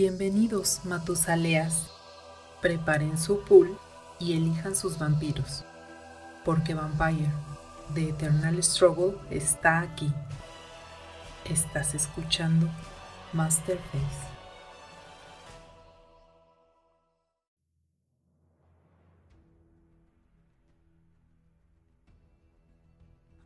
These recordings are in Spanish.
Bienvenidos, Matusaleas. Preparen su pool y elijan sus vampiros. Porque Vampire, The Eternal Struggle, está aquí. Estás escuchando Masterface.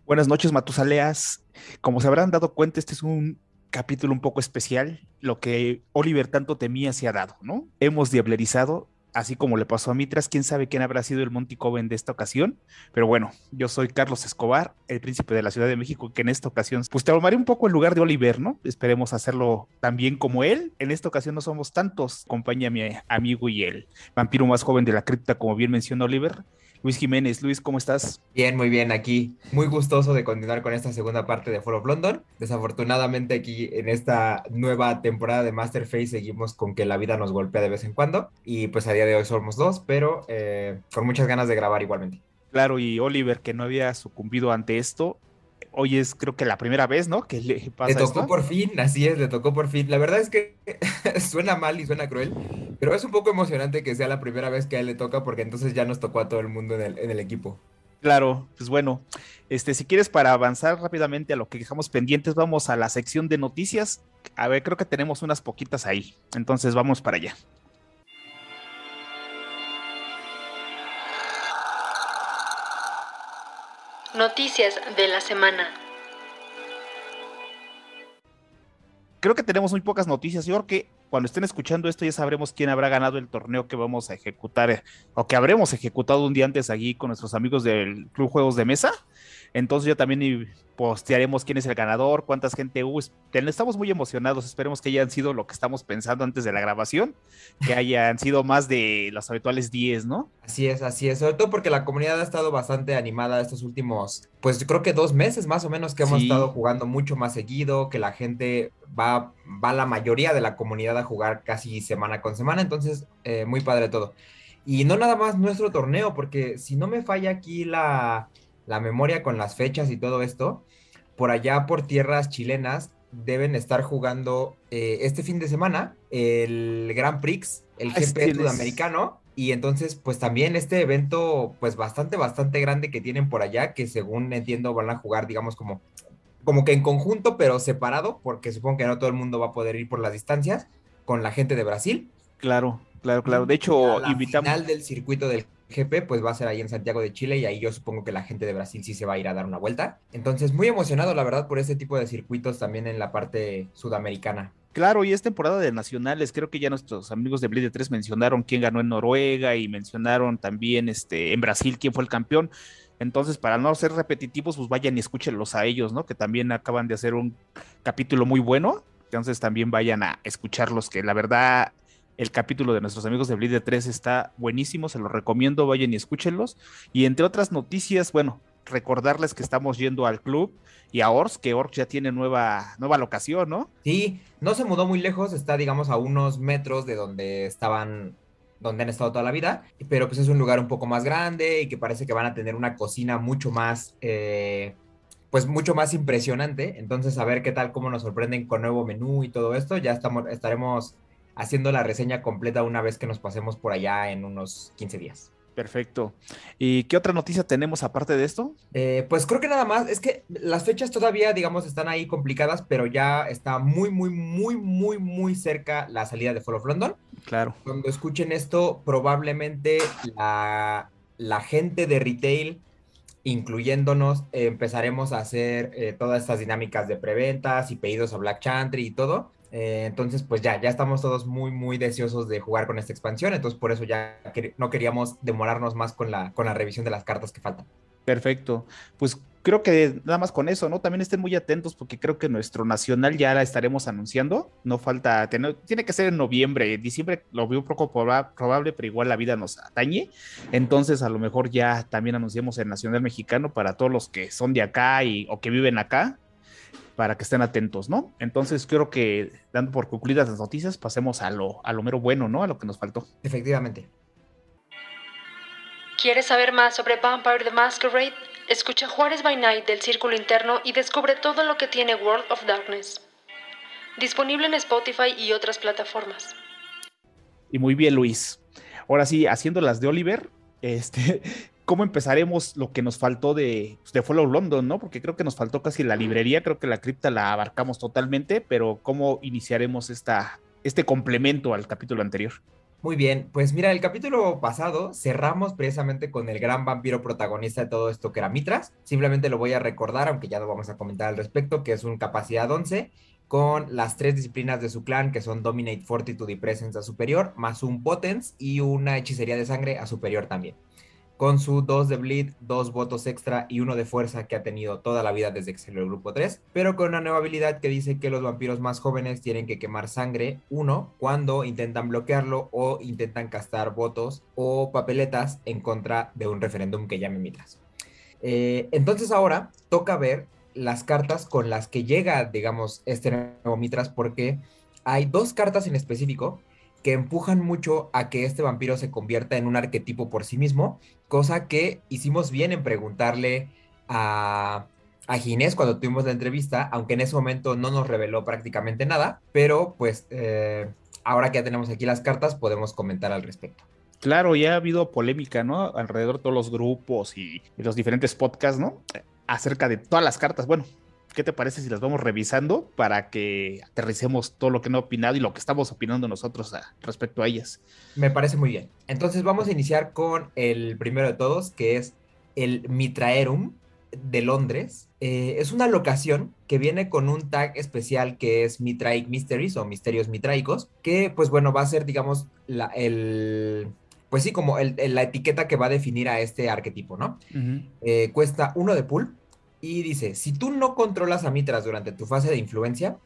Buenas noches, Matusaleas. Como se habrán dado cuenta, este es un capítulo un poco especial. Lo que Oliver tanto temía se ha dado, ¿no? Hemos diablerizado, así como le pasó a Mitras. Quién sabe quién habrá sido el Monty Coven de esta ocasión. Pero bueno, yo soy Carlos Escobar, el príncipe de la Ciudad de México, que en esta ocasión, pues te armaré un poco el lugar de Oliver, ¿no? Esperemos hacerlo tan bien como él. En esta ocasión no somos tantos, compañía mi amigo y el vampiro más joven de la cripta, como bien menciona Oliver. Luis Jiménez. Luis, ¿cómo estás? Bien, muy bien, aquí. Muy gustoso de continuar con esta segunda parte de Foro of London. Desafortunadamente aquí en esta nueva temporada de Masterface seguimos con que la vida nos golpea de vez en cuando y pues a día de hoy somos dos, pero eh, con muchas ganas de grabar igualmente. Claro, y Oliver que no había sucumbido ante esto, hoy es creo que la primera vez, ¿no? Que le pasa. Le tocó por fin, así es, le tocó por fin. La verdad es que suena mal y suena cruel, pero es un poco emocionante que sea la primera vez que a él le toca, porque entonces ya nos tocó a todo el mundo en el, en el equipo. Claro, pues bueno, este, si quieres para avanzar rápidamente a lo que dejamos pendientes, vamos a la sección de noticias. A ver, creo que tenemos unas poquitas ahí, entonces vamos para allá. Noticias de la semana. Creo que tenemos muy pocas noticias. Yo creo que cuando estén escuchando esto ya sabremos quién habrá ganado el torneo que vamos a ejecutar eh, o que habremos ejecutado un día antes allí con nuestros amigos del Club Juegos de Mesa. Entonces ya también postearemos quién es el ganador, cuántas gente hubo. Estamos muy emocionados, esperemos que hayan sido lo que estamos pensando antes de la grabación, que hayan sido más de los habituales 10, ¿no? Así es, así es, sobre todo porque la comunidad ha estado bastante animada estos últimos, pues yo creo que dos meses más o menos que hemos estado jugando mucho más seguido, que la gente va, va la mayoría de la comunidad a jugar casi semana con semana, entonces eh, muy padre todo. Y no nada más nuestro torneo, porque si no me falla aquí la, la memoria con las fechas y todo esto, por allá por tierras chilenas deben estar jugando eh, este fin de semana el Grand Prix, el ah, GP sudamericano. Y entonces, pues también este evento, pues bastante, bastante grande que tienen por allá, que según entiendo van a jugar, digamos, como, como que en conjunto, pero separado, porque supongo que no todo el mundo va a poder ir por las distancias, con la gente de Brasil. Claro, claro, claro. De hecho, la invitamos. final del circuito del GP pues va a ser ahí en Santiago de Chile y ahí yo supongo que la gente de Brasil sí se va a ir a dar una vuelta. Entonces muy emocionado la verdad por este tipo de circuitos también en la parte sudamericana. Claro, y es temporada de nacionales. Creo que ya nuestros amigos de Blade 3 mencionaron quién ganó en Noruega y mencionaron también este, en Brasil quién fue el campeón. Entonces, para no ser repetitivos, pues vayan y escúchenlos a ellos, ¿no? Que también acaban de hacer un capítulo muy bueno. Entonces también vayan a escucharlos, que la verdad el capítulo de nuestros amigos de Bleed 3 está buenísimo, se los recomiendo, vayan y escúchenlos. Y entre otras noticias, bueno, recordarles que estamos yendo al club y a Ors, que Ors ya tiene nueva, nueva locación, ¿no? Sí, no se mudó muy lejos, está digamos a unos metros de donde estaban donde han estado toda la vida, pero pues es un lugar un poco más grande y que parece que van a tener una cocina mucho más, eh, pues mucho más impresionante. Entonces, a ver qué tal, cómo nos sorprenden con nuevo menú y todo esto. Ya estamos, estaremos haciendo la reseña completa una vez que nos pasemos por allá en unos 15 días. Perfecto. ¿Y qué otra noticia tenemos aparte de esto? Eh, pues creo que nada más, es que las fechas todavía, digamos, están ahí complicadas, pero ya está muy, muy, muy, muy, muy cerca la salida de Fall of London. Claro. Cuando escuchen esto, probablemente la, gente de retail, incluyéndonos, empezaremos a hacer eh, todas estas dinámicas de preventas y pedidos a Black Chantry y todo. Eh, entonces, pues ya, ya estamos todos muy, muy deseosos de jugar con esta expansión. Entonces, por eso ya no queríamos demorarnos más con la, con la revisión de las cartas que faltan. Perfecto. Pues creo que nada más con eso, ¿no? También estén muy atentos porque creo que nuestro nacional ya la estaremos anunciando. No falta, tiene, tiene que ser en noviembre. Diciembre lo veo poco probable, pero igual la vida nos atañe. Entonces, a lo mejor ya también anunciamos el nacional mexicano para todos los que son de acá y, o que viven acá para que estén atentos, ¿no? Entonces creo que dando por concluidas las noticias, pasemos a lo, a lo mero bueno, ¿no? A lo que nos faltó. Efectivamente. ¿Quieres saber más sobre Vampire the Masquerade? Escucha Juárez by Night del Círculo Interno y descubre todo lo que tiene World of Darkness. Disponible en Spotify y otras plataformas. Y muy bien, Luis. Ahora sí, haciendo las de Oliver, este, ¿cómo empezaremos lo que nos faltó de, de Follow London, no? Porque creo que nos faltó casi la librería, creo que la cripta la abarcamos totalmente, pero ¿cómo iniciaremos esta, este complemento al capítulo anterior? Muy bien, pues mira, el capítulo pasado cerramos precisamente con el gran vampiro protagonista de todo esto que era Mitras. Simplemente lo voy a recordar, aunque ya no vamos a comentar al respecto, que es un capacidad 11 con las tres disciplinas de su clan, que son Dominate, Fortitude y Presence a superior, más un Potence y una hechicería de sangre a superior también con su 2 de bleed, 2 votos extra y uno de fuerza que ha tenido toda la vida desde que salió el grupo 3, pero con una nueva habilidad que dice que los vampiros más jóvenes tienen que quemar sangre, uno, cuando intentan bloquearlo o intentan castar votos o papeletas en contra de un referéndum que llame Mitras. Eh, entonces ahora toca ver las cartas con las que llega, digamos, este nuevo Mitras, porque hay dos cartas en específico que empujan mucho a que este vampiro se convierta en un arquetipo por sí mismo, cosa que hicimos bien en preguntarle a, a Ginés cuando tuvimos la entrevista, aunque en ese momento no nos reveló prácticamente nada, pero pues eh, ahora que ya tenemos aquí las cartas podemos comentar al respecto. Claro, ya ha habido polémica, ¿no? Alrededor de todos los grupos y, y los diferentes podcasts, ¿no? Acerca de todas las cartas. Bueno, ¿qué te parece si las vamos revisando para que aterricemos todo lo que no ha opinado y lo que estamos opinando nosotros respecto a ellas? Me parece muy bien. Entonces vamos a iniciar con el primero de todos, que es el Mitraerum de Londres. Eh, es una locación que viene con un tag especial que es Mitraic Mysteries o Misterios Mitraicos, que pues bueno, va a ser digamos la, el... Pues sí, como la etiqueta que va a definir a este arquetipo, ¿no? Eh, cuesta uno de pool, y dice, si tú no controlas a Mitras durante tu fase de influencia,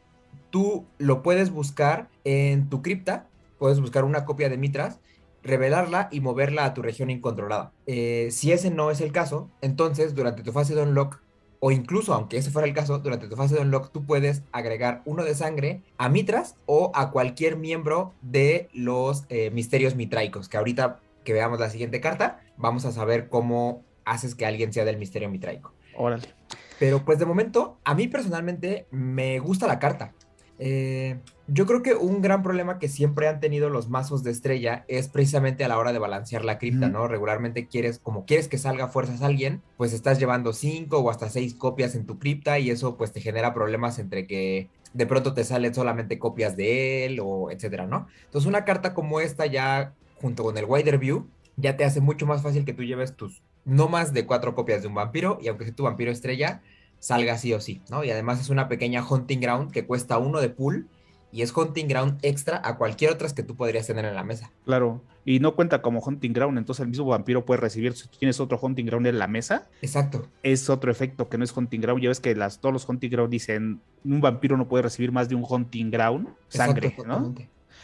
tú lo puedes buscar en tu cripta, puedes buscar una copia de Mitras, revelarla y moverla a tu región incontrolada. Eh, si ese no es el caso, entonces durante tu fase de unlock, o incluso aunque ese fuera el caso, durante tu fase de unlock tú puedes agregar uno de sangre a Mitras o a cualquier miembro de los eh, misterios mitraicos, que ahorita que veamos la siguiente carta, vamos a saber cómo haces que alguien sea del misterio mitraico. Órale. Pero pues de momento, a mí personalmente me gusta la carta. Eh, yo creo que un gran problema que siempre han tenido los mazos de estrella es precisamente a la hora de balancear la cripta, ¿no? Regularmente quieres, como quieres que salga fuerzas a alguien, pues estás llevando cinco o hasta seis copias en tu cripta y eso pues te genera problemas entre que de pronto te salen solamente copias de él o etcétera, ¿no? Entonces una carta como esta ya junto con el Wider View ya te hace mucho más fácil que tú lleves tus no más de cuatro copias de un vampiro y aunque sea tu vampiro estrella, salga sí o sí, ¿no? Y además es una pequeña hunting ground que cuesta uno de pool y es hunting ground extra a cualquier otras que tú podrías tener en la mesa. Claro, y no cuenta como hunting ground, entonces el mismo vampiro puede recibir, si tú tienes otro hunting ground en la mesa. Exacto. Es otro efecto que no es hunting ground, ya ves que las, todos los hunting ground dicen, un vampiro no puede recibir más de un hunting ground, sangre, ¿no?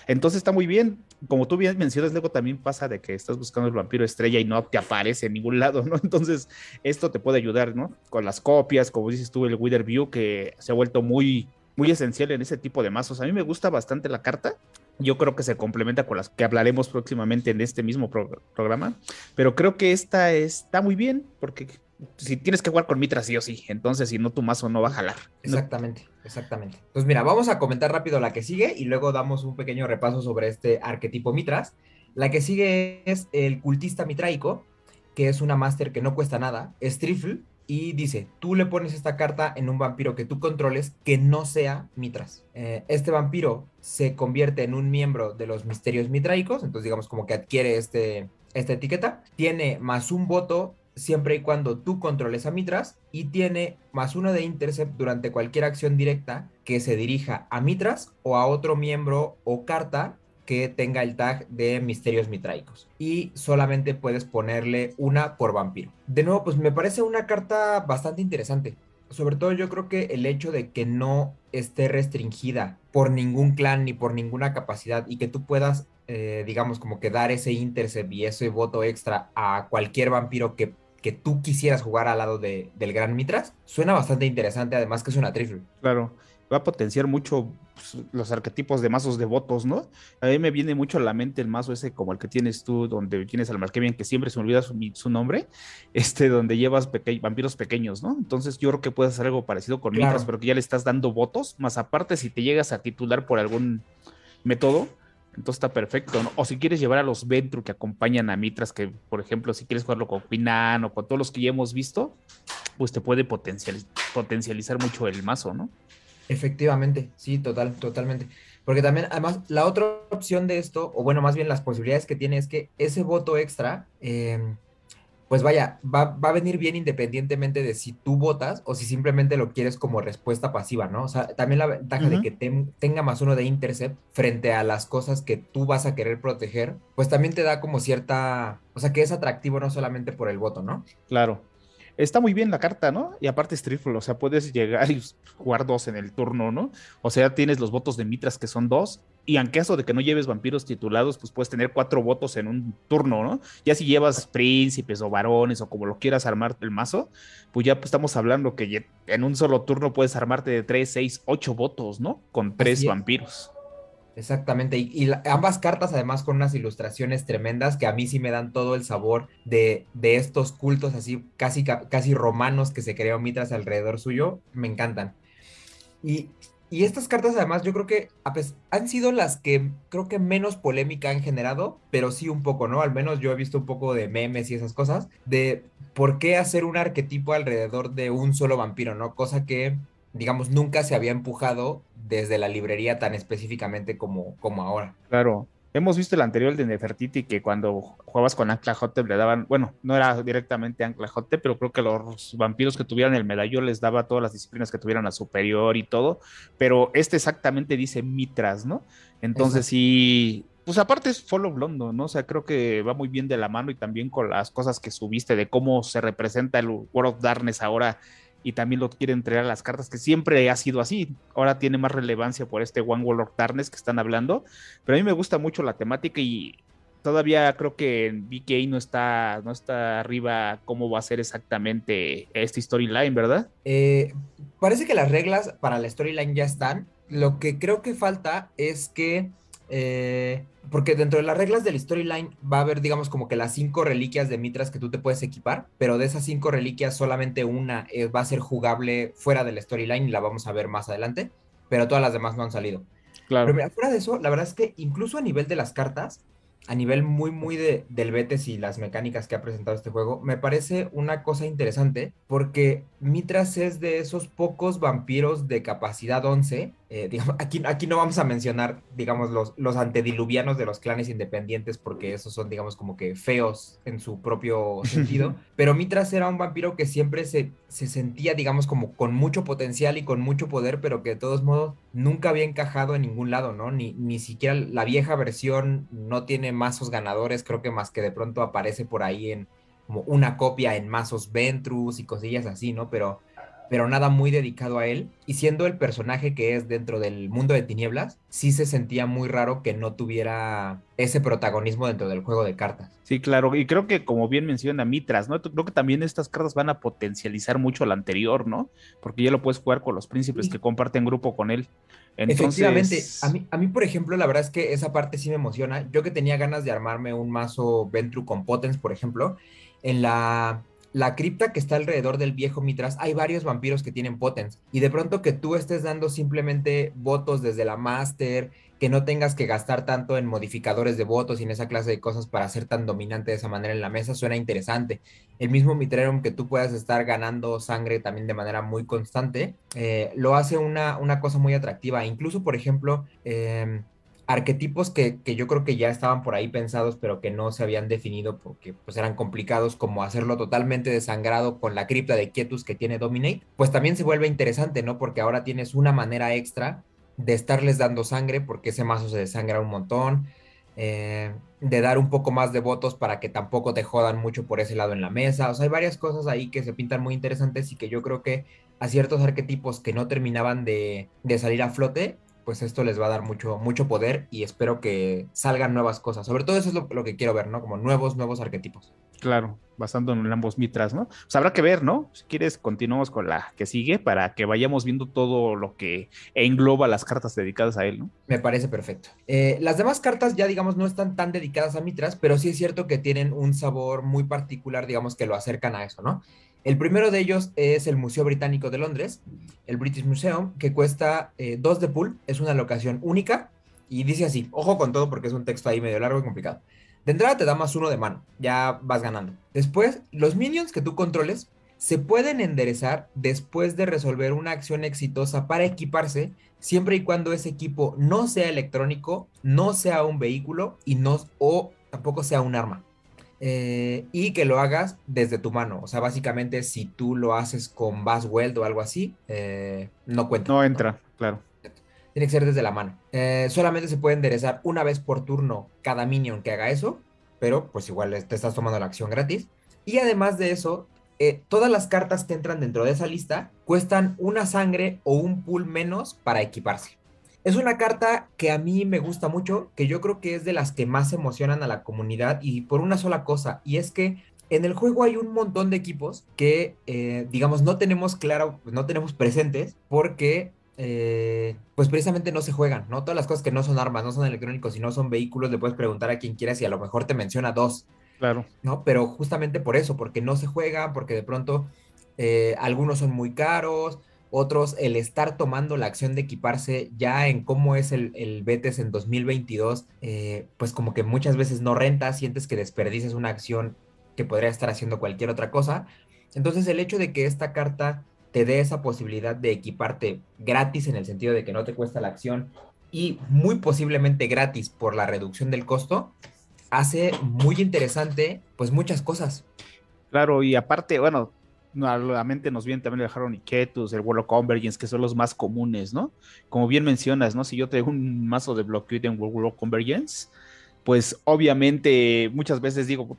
Entonces está muy bien. Como tú bien mencionas, luego también pasa de que estás buscando el vampiro estrella y no te aparece en ningún lado, ¿no? Entonces, esto te puede ayudar, ¿no? Con las copias, como dices tú, el Wither View, que se ha vuelto muy, muy esencial en ese tipo de mazos. A mí me gusta bastante la carta. Yo creo que se complementa con las que hablaremos próximamente en este mismo programa. Pero creo que esta está muy bien porque si tienes que jugar con Mitra sí o sí, entonces si no tu mazo no va a jalar. Exactamente, exactamente. Pues mira, vamos a comentar rápido la que sigue y luego damos un pequeño repaso sobre este arquetipo Mitras. La que sigue es el cultista mitraico, que es una máster que no cuesta nada, es Trifle, y dice, tú le pones esta carta en un vampiro que tú controles que no sea Mitras. Eh, este vampiro se convierte en un miembro de los misterios mitraicos, entonces digamos como que adquiere este, esta etiqueta, tiene más un voto siempre y cuando tú controles a Mitras y tiene más uno de intercept durante cualquier acción directa que se dirija a Mitras o a otro miembro o carta que tenga el tag de misterios mitraicos y solamente puedes ponerle una por vampiro. De nuevo, pues me parece una carta bastante interesante. Sobre todo yo creo que el hecho de que no esté restringida por ningún clan ni por ninguna capacidad y que tú puedas, eh, digamos, como que dar ese intercept y ese voto extra a cualquier vampiro que que tú quisieras jugar al lado de, del Gran Mitras, suena bastante interesante, además que es una trifle. Claro, va a potenciar mucho pues, los arquetipos de mazos de votos, ¿no? A mí me viene mucho a la mente el mazo ese como el que tienes tú, donde tienes al Marquevian, que siempre se me olvida su, nombre, este, donde llevas vampiros pequeños, ¿no? Entonces yo creo que puedes hacer algo parecido con Mitras, pero que ya le estás dando votos, más aparte si te llegas a titular por algún método, Entonces está perfecto, ¿no? O si quieres llevar a los Ventru que acompañan a Mitras, que por ejemplo, si quieres jugarlo con Pinan o con todos los que ya hemos visto, pues te puede potencializar mucho el mazo, ¿no? Efectivamente, sí, total, totalmente. Porque también, además, la otra opción de esto, o bueno, más bien las posibilidades que tiene es que ese voto extra, em, pues vaya, va, a venir bien independientemente de si tú votas o si simplemente lo quieres como respuesta pasiva, ¿no? O sea, también la ventaja de que tenga más uno de intercept frente a las cosas que tú vas a querer proteger, pues también te da como cierta, o sea, que es atractivo no solamente por el voto, ¿no? Claro está muy bien la carta, ¿no? Y aparte es triple, o sea, puedes llegar y jugar dos en el turno, ¿no? O sea, tienes los votos de Mitras que son dos, y en caso de que no lleves vampiros titulados, pues puedes tener cuatro votos en un turno, ¿no? Ya si llevas príncipes o varones o como lo quieras armar el mazo, pues ya pues, estamos hablando que en un solo turno puedes armarte de tres, seis, ocho votos, ¿no? Con tres vampiros. Exactamente, y, ambas cartas además con unas ilustraciones tremendas que a mí sí me dan todo el sabor de, de estos cultos así casi, casi romanos que se creó Mitras alrededor suyo, me encantan. Y, y estas cartas además yo creo que han sido las que creo que menos polémica han generado, pero sí un poco, ¿no? Al menos yo he visto un poco de memes y esas cosas, de por qué hacer un arquetipo alrededor de un solo vampiro, ¿no? Cosa que digamos, nunca se había empujado desde la librería tan específicamente como, como ahora. Claro. Hemos visto el anterior de Nefertiti que cuando jugabas con Ancla Hotep le daban, bueno, no era directamente Ancla Hotep, pero creo que los vampiros que tuvieran el medallón les daba todas las disciplinas que tuvieran a superior y todo, pero este exactamente dice Mitras, ¿no? Entonces sí, pues aparte es Follow Blondo, ¿no? O sea, creo que va muy bien de la mano y también con las cosas que subiste de cómo se representa el World of Darkness ahora y también lo quiere entregar a las cartas, que siempre ha sido así. Ahora tiene más relevancia por este One World of Darkness que están hablando. Pero a mí me gusta mucho la temática y todavía creo que BK no está, no está arriba cómo va a ser exactamente esta storyline, ¿verdad? Eh, parece que las reglas para la storyline ya están. Lo que creo que falta es que eh, porque dentro de las reglas del storyline va a haber, digamos, como que las cinco reliquias de Mitras que tú te puedes equipar, pero de esas cinco reliquias solamente una eh, va a ser jugable fuera del storyline y la vamos a ver más adelante, pero todas las demás no han salido. Claro. Pero mira, fuera de eso, la verdad es que incluso a nivel de las cartas, a nivel muy, muy de, del Betes y las mecánicas que ha presentado este juego, me parece una cosa interesante porque Mitras es de esos pocos vampiros de capacidad 11 eh, digamos, aquí, aquí no vamos a mencionar, digamos, los, los antediluvianos de los clanes independientes, porque esos son, digamos, como que feos en su propio sentido. Pero Mitras era un vampiro que siempre se, se sentía, digamos, como con mucho potencial y con mucho poder, pero que de todos modos nunca había encajado en ningún lado, ¿no? Ni, ni siquiera la vieja versión no tiene mazos ganadores, creo que más que de pronto aparece por ahí en como una copia en mazos Ventrus y cosillas así, ¿no? Pero pero nada muy dedicado a él. Y siendo el personaje que es dentro del mundo de tinieblas, sí se sentía muy raro que no tuviera ese protagonismo dentro del juego de cartas. Sí, claro, y creo que como bien menciona Mitras, ¿no? Creo que también estas cartas van a potencializar mucho la anterior, ¿no? Porque ya lo puedes jugar con los príncipes que comparten grupo con él. Efectivamente, a mí, a mí, por ejemplo, la verdad es que esa parte sí me emociona. Yo que tenía ganas de armarme un mazo Ventru con Potens, por ejemplo, en la la cripta que está alrededor del viejo Mitras, hay varios vampiros que tienen potens. Y de pronto que tú estés dando simplemente votos desde la Master, que no tengas que gastar tanto en modificadores de votos y en esa clase de cosas para ser tan dominante de esa manera en la mesa, suena interesante. El mismo Mitrerum que tú puedas estar ganando sangre también de manera muy constante, eh, lo hace una, una, cosa muy atractiva. Incluso, por ejemplo, eh, arquetipos que, yo creo que ya estaban por ahí pensados, pero que no se habían definido porque pues eran complicados, como hacerlo totalmente desangrado con la cripta de Quietus que tiene Dominate, pues también se vuelve interesante, ¿no? Porque ahora tienes una manera extra de estarles dando sangre, porque ese mazo se desangra un montón, eh, de dar un poco más de votos para que tampoco te jodan mucho por ese lado en la mesa. O sea, hay varias cosas ahí que se pintan muy interesantes y que yo creo que a ciertos arquetipos que no terminaban de, de salir a flote, pues esto les va a dar mucho, mucho poder y espero que salgan nuevas cosas. Sobre todo eso es lo, que quiero ver, ¿no? Como nuevos, nuevos arquetipos. Claro, basando en ambos mitras, ¿no? Pues habrá que ver, ¿no? Si quieres, continuamos con la que sigue para que vayamos viendo todo lo que engloba las cartas dedicadas a él, ¿no? Me parece perfecto. Eh, las demás cartas ya, digamos, no están tan dedicadas a mitras, pero sí es cierto que tienen un sabor muy particular, digamos, que lo acercan a eso, ¿no? El primero de ellos es el Museo Británico de Londres, el British Museum, que cuesta 2 eh, de pool, es una locación única Y dice así, ojo con todo porque es un texto ahí medio largo y complicado. De entrada te da más uno de mano, ya vas ganando. Después, los minions que tú controles se pueden enderezar después de resolver una acción exitosa para equiparse, siempre y cuando ese equipo no sea electrónico, no sea un vehículo y no o tampoco sea un arma. Eh, y que lo hagas desde tu mano. O sea, básicamente si tú lo haces con Bass Weld o algo así, eh, no cuenta. No entra, claro. Tiene que ser desde la mano. Eh, solamente se puede enderezar una vez por turno cada minion que haga eso, pero pues igual te estás tomando la acción gratis. Y además de eso, todas las cartas que entran dentro de esa lista cuestan una sangre o un pool menos para equiparse. Es una carta que a mí me gusta mucho, que yo creo que es de las que más emocionan a la comunidad y por una sola cosa, y es que en el juego hay un montón de equipos que, eh, digamos, no tenemos claro, no tenemos presentes porque, eh, pues precisamente no se juegan, ¿no? Todas las cosas que no son armas, no son electrónicos y no son vehículos, le puedes preguntar a quien quieras y a lo mejor te menciona dos. Claro. ¿No? Pero justamente por eso, porque no se juegan, porque de pronto eh, algunos son muy caros, otros el estar tomando la acción de equiparse ya en cómo es el, el Betes en 2022, eh, pues como que muchas veces no renta, sientes que desperdices una acción que podría estar haciendo cualquier otra cosa. Entonces el hecho de que esta carta te dé esa posibilidad de equiparte gratis en el sentido de que no te cuesta la acción y muy posiblemente gratis por la reducción del costo, hace muy interesante pues muchas cosas. Claro, y aparte, bueno, a la mente nos viene también el Haron Ketus, el of Convergence, que son los más comunes, ¿no? Como bien mencionas, ¿no? Si yo tengo un mazo de bloqueo en of Convergence, pues obviamente muchas veces digo,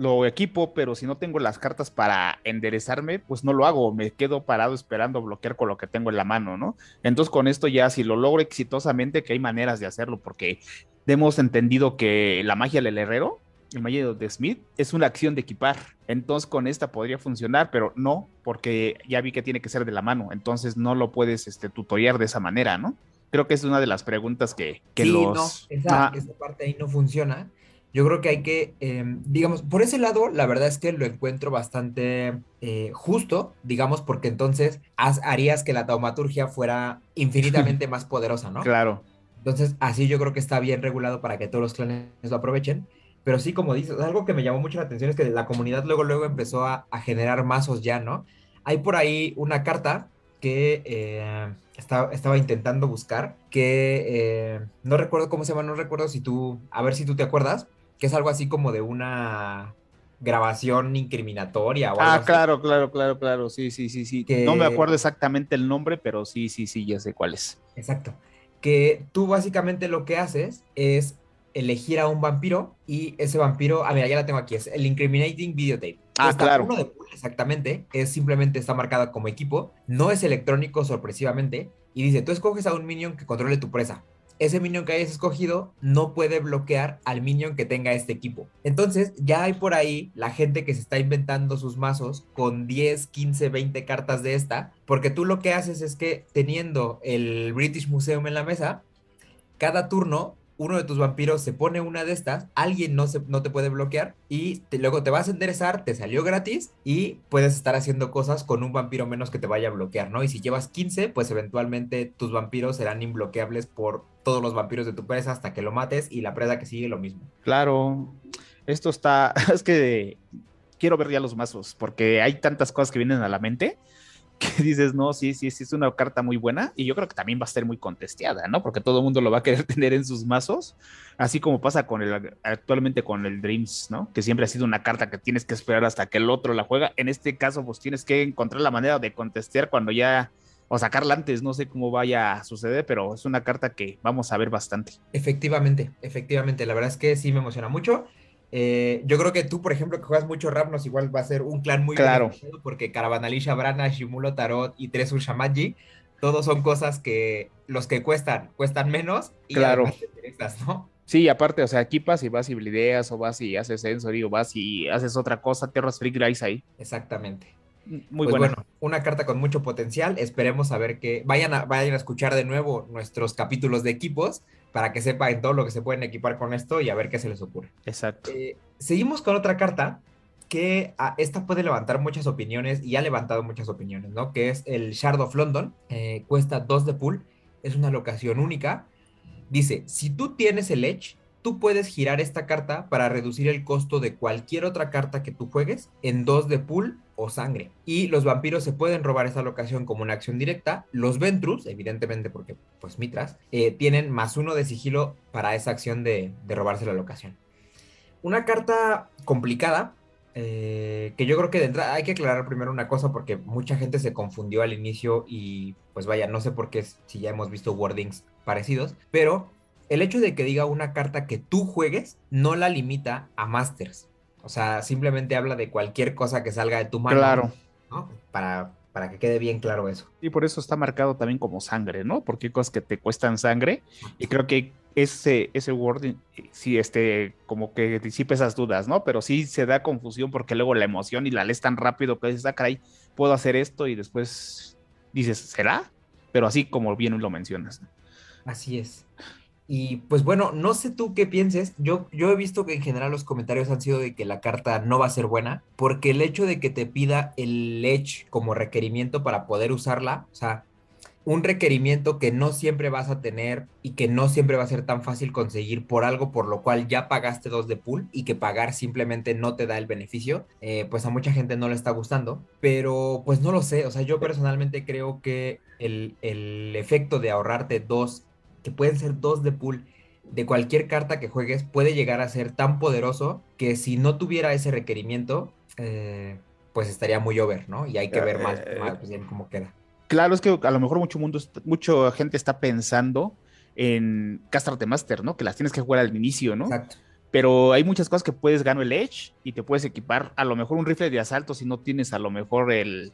lo equipo, pero si no tengo las cartas para enderezarme, pues no lo hago, me quedo parado esperando bloquear con lo que tengo en la mano, ¿no? Entonces con esto ya si lo logro exitosamente, que hay maneras de hacerlo, porque hemos entendido que la magia del herrero el Mayo de Smith, es una acción de equipar. Entonces con esta podría funcionar, pero no, porque ya vi que tiene que ser de la mano. Entonces no lo puedes este, tutoriar de esa manera, ¿no? Creo que es una de las preguntas que, que sí, No, esa, parte ahí no funciona. Yo creo que hay que, em, digamos, por ese lado, la verdad es que lo encuentro bastante eh, justo, digamos, porque entonces harías que la taumaturgia fuera infinitamente más poderosa, ¿no? Claro. Entonces, así yo creo que está bien regulado para que todos los clanes lo aprovechen. Pero sí, como dices, algo que me llamó mucho la atención es que la comunidad luego, luego empezó a, generar mazos ya, ¿no? Hay por ahí una carta que eh, estaba intentando buscar, que eh, no recuerdo cómo se llama, no recuerdo si tú, a ver si tú te acuerdas, que es algo así como de una grabación incriminatoria o algo Ah, claro, claro, claro, claro, sí, sí, sí, sí. No me acuerdo exactamente el nombre, pero sí, sí, sí, ya sé cuál es. Exacto. Que tú básicamente lo que haces es elegir a un vampiro y ese vampiro, ah, mira, ya la tengo aquí, es el Incriminating Videotape. Ah, claro. exactamente, es simplemente está marcada como equipo, no es electrónico sorpresivamente, y dice, tú escoges a un minion que controle tu presa. Ese minion que hayas escogido no puede bloquear al minion que tenga este equipo. Entonces, ya hay por ahí la gente que se está inventando sus mazos con 10, 15, 20 cartas de esta, porque tú lo que haces es que teniendo el British Museum en la mesa, cada turno uno de tus vampiros se pone una de estas, alguien no, se, no te puede bloquear y luego te vas a enderezar, te salió gratis y puedes estar haciendo cosas con un vampiro menos que te vaya a bloquear, ¿no? Y si llevas 15, pues eventualmente tus vampiros serán imbloqueables por todos los vampiros de tu presa hasta que lo mates y la presa que sigue lo mismo. Claro, esto está, es que quiero ver ya los mazos porque hay tantas cosas que vienen a la mente que dices, no, sí, sí, sí, es una carta muy buena y yo creo que también va a ser muy contesteada, ¿no? Porque todo el mundo lo va a querer tener en sus mazos, así como pasa con el, actualmente con el Dreams, ¿no? Que siempre ha sido una carta que tienes que esperar hasta que el otro la juega. En este caso, pues tienes que encontrar la manera de contestear cuando ya, o sacarla antes, no sé cómo vaya a suceder, pero es una carta que vamos a ver bastante. Efectivamente, efectivamente, la verdad es que sí me emociona mucho. Eh, yo creo que tú, por ejemplo, que juegas mucho Rapnos, igual va a ser un clan muy claro. porque Caravanalisha, Brana, Shimulo Tarot y tres Shamaji, todos son cosas que los que cuestan, cuestan menos y claro. ¿no? Sí, aparte, o sea, equipas y vas y blideas o vas y haces sensory o vas y haces otra cosa, Terras Free Grace ahí. Exactamente. Muy pues bueno, una carta con mucho potencial. Esperemos a ver que vayan a, vayan a escuchar de nuevo nuestros capítulos de equipos para que sepan todo lo que se pueden equipar con esto y a ver qué se les ocurre. Exacto. Eh, seguimos con otra carta que ah, esta puede levantar muchas opiniones y ha levantado muchas opiniones, ¿no? Que es el Shard of London. Eh, cuesta 2 de pool, es una locación única Dice, si tú tienes el Edge, tú puedes girar esta carta para reducir el costo de cualquier otra carta que tú juegues en dos de pool sangre. Y los vampiros se pueden robar esa locación como una acción directa. Los Ventrus, evidentemente porque pues Mitras, eh, tienen más uno de sigilo para esa acción de, de robarse la locación. Una carta complicada, eh, que yo creo que de entrada hay que aclarar primero una cosa porque mucha gente se confundió al inicio y pues vaya, no sé por qué si ya hemos visto wordings parecidos, pero el hecho de que diga una carta que tú juegues no la limita a Masters. O sea, simplemente habla de cualquier cosa que salga de tu mano. Claro. Para, para que quede bien claro eso. Y por eso está marcado también como sangre, ¿no? Porque hay cosas que te cuestan sangre. Y creo que ese, ese wording sí, este, como que disipe esas dudas, ¿no? Pero sí se da confusión porque luego la emoción y la lees tan rápido que dices, ah, caray, puedo hacer esto y después dices, ¿será? Pero así como bien lo mencionas. Así es. Y pues bueno, no sé tú qué pienses. Yo, yo he visto que en general los comentarios han sido de que la carta no va a ser buena, porque el hecho de que te pida el Edge como requerimiento para poder usarla, o sea, un requerimiento que no siempre vas a tener y que no siempre va a ser tan fácil conseguir por algo por lo cual ya pagaste dos de pool y que pagar simplemente no te da el beneficio, eh, pues a mucha gente no le está gustando. Pero pues no lo sé, o sea, yo personalmente creo que el, el efecto de ahorrarte dos que pueden ser dos de pool de cualquier carta que juegues, puede llegar a ser tan poderoso que si no tuviera ese requerimiento, eh, pues estaría muy over, ¿no? Y hay que ver más, eh, más pues, cómo queda. Claro, es que a lo mejor mucho mundo, mucha gente está pensando en Castrate Master, ¿no? Que las tienes que jugar al inicio, ¿no? Exacto. Pero hay muchas cosas que puedes ganar el Edge y te puedes equipar a lo mejor un rifle de asalto si no tienes a lo mejor el,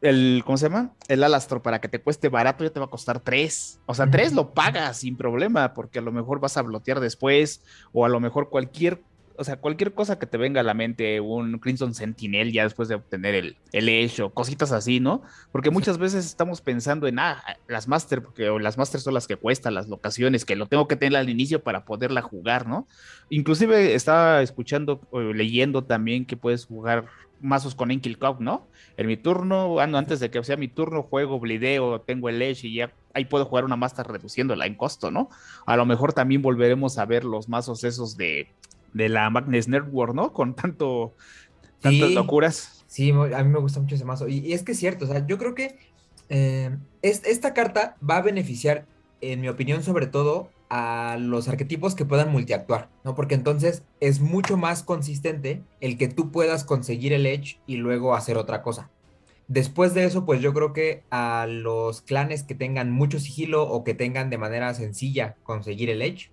el, ¿cómo se llama? El alastro para que te cueste barato ya te va a costar tres. O sea, tres lo pagas sin problema porque a lo mejor vas a blotear después o a lo mejor cualquier o sea, cualquier cosa que te venga a la mente, un Crimson Sentinel ya después de obtener el, el Edge o cositas así, ¿no? Porque muchas veces estamos pensando en, ah, las Master, porque las Master son las que cuestan, las locaciones, que lo tengo que tener al inicio para poderla jugar, ¿no? Inclusive estaba escuchando o leyendo también que puedes jugar mazos con Enkil Cup, ¿no? En mi turno, antes de que sea mi turno, juego blideo, tengo el Edge y ya ahí puedo jugar una Master reduciéndola en costo, ¿no? A lo mejor también volveremos a ver los mazos esos de, de la Magnus Network, ¿no? Con tanto, tantas locuras. Sí, a mí me gusta mucho ese mazo. Y, es que es cierto, o sea, yo creo que eh, esta carta va a beneficiar, en mi opinión, sobre todo a los arquetipos que puedan multiactuar, ¿no? Porque entonces es mucho más consistente el que tú puedas conseguir el edge y luego hacer otra cosa. Después de eso, pues yo creo que a los clanes que tengan mucho sigilo o que tengan de manera sencilla conseguir el edge,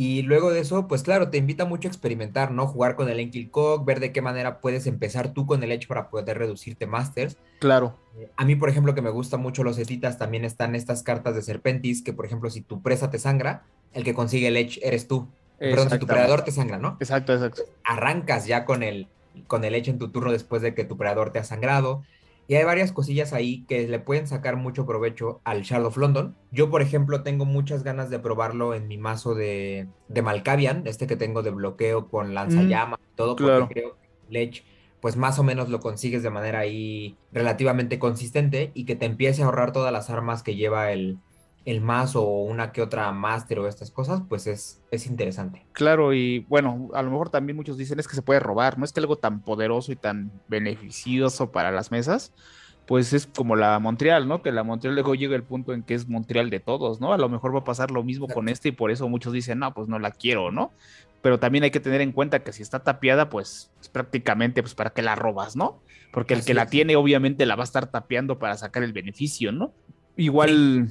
y luego de eso, pues claro, te invita mucho a experimentar, ¿no? Jugar con el Enkil Cog, ver de qué manera puedes empezar tú con el Edge para poder reducirte Masters. Claro. Eh, a mí, por ejemplo, que me gusta mucho los Etitas, también están estas cartas de Serpentis, que por ejemplo, si tu presa te sangra, el que consigue el Edge eres tú. Perdón, si tu predador te sangra, ¿no? Exacto, exacto. Arrancas ya con el, con el Edge en tu turno después de que tu predador te ha sangrado. Y hay varias cosillas ahí que le pueden sacar mucho provecho al Shard of London. Yo, por ejemplo, tengo muchas ganas de probarlo en mi mazo de, de Malkavian, este que tengo de bloqueo con lanzallama y todo, porque creo que Ledge, pues más o menos lo consigues de manera ahí relativamente consistente y que te empiece a ahorrar todas las armas que lleva el, el más o una que otra máster o estas cosas, pues es, es interesante. Claro, y bueno, a lo mejor también muchos dicen es que se puede robar, no es que algo tan poderoso y tan beneficioso para las mesas, pues es como la Montreal, ¿no? Que la Montreal luego llega el punto en que es Montreal de todos, ¿no? A lo mejor va a pasar lo mismo con este y por eso muchos dicen, no, pues no la quiero, ¿no? Pero también hay que tener en cuenta que si está tapiada, pues es prácticamente pues para que la robas, ¿no? Porque el que la tiene obviamente la va a estar tapeando para sacar el beneficio, ¿no? Igual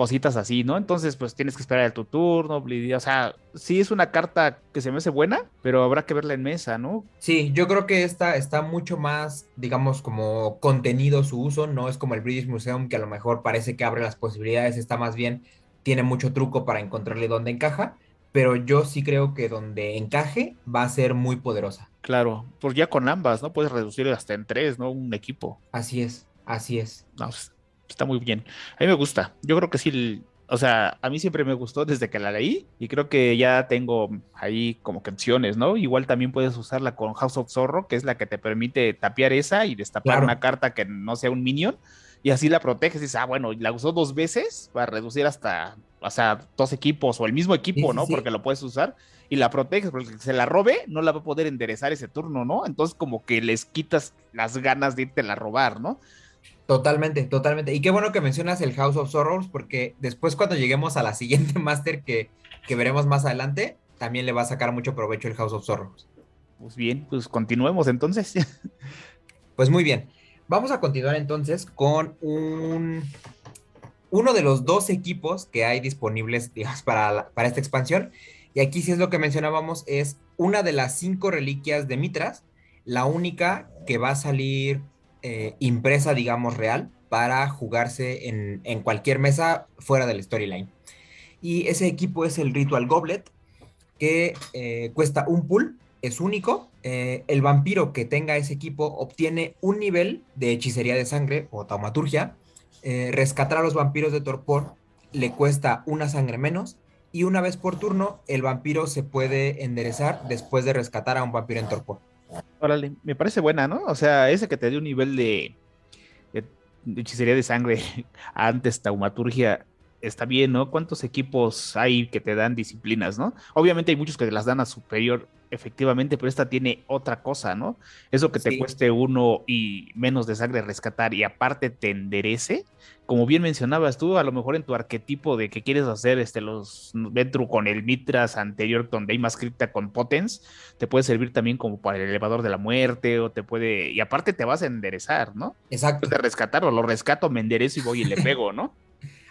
cositas así, ¿no? Entonces, pues tienes que esperar tu turno, o sea, sí es una carta que se me hace buena, pero habrá que verla en mesa, ¿no? Sí, yo creo que esta está mucho más, digamos, como contenido su uso, no es como el British Museum que a lo mejor parece que abre las posibilidades, está más bien, tiene mucho truco para encontrarle dónde encaja, pero yo sí creo que donde encaje va a ser muy poderosa. Claro, pues ya con ambas, ¿no? Puedes reducir hasta en tres, ¿no? Un equipo. Así es, así es. No, pues, está muy bien. A mí me gusta. Yo creo que sí, o sea, a mí siempre me gustó desde que la leí y creo que ya tengo ahí como que opciones, ¿no? Igual también puedes usarla con House of Zorro, que es la que te permite tapear esa y destapar una carta que no sea un minion y así la proteges y dices, ah, bueno, la usó dos veces para reducir hasta o sea, dos equipos o el mismo equipo, ¿no? Porque lo puedes usar y la proteges, porque se la robe, no la va a poder enderezar ese turno, ¿no? Entonces como que les quitas las ganas de irte a robar, ¿no? Totalmente, totalmente. Y qué bueno que mencionas el House of Sorrows, porque después cuando lleguemos a la siguiente máster que, que veremos más adelante, también le va a sacar mucho provecho el House of Sorrows. Pues bien, pues continuemos entonces. Pues muy bien. Vamos a continuar entonces con un, uno de los dos equipos que hay disponibles, digamos, para, para esta expansión. Y aquí sí es lo que mencionábamos, es una de las cinco reliquias de Mitras, la única que va a salir eh, impresa, digamos, real, para jugarse en, cualquier mesa fuera del storyline. Y ese equipo es el Ritual Goblet, que eh, cuesta un pool, es único. Eh, el vampiro que tenga ese equipo obtiene un nivel de hechicería de sangre o taumaturgia. Rescatar a los vampiros de torpor le cuesta una sangre menos. Y una vez por turno, el vampiro se puede enderezar después de rescatar a un vampiro en torpor. Órale, me parece buena, ¿no? O sea, ese que te dio un nivel de, de hechicería de sangre antes taumaturgia está bien, ¿no? ¿Cuántos equipos hay que te dan disciplinas, ¿no? Obviamente hay muchos que las dan a superior, efectivamente, pero esta tiene otra cosa, ¿no? Eso que te cueste uno y menos de sangre rescatar y aparte te enderece, como bien mencionabas tú, a lo mejor en tu arquetipo de que quieres hacer este los Ventru con el Mitras anterior, donde hay más cripta con Potens, te puede servir también como para el elevador de la muerte, o te puede, y aparte te vas a enderezar, ¿no? Exacto. De rescatarlo, lo rescato, me enderezo y voy y le pego, ¿no?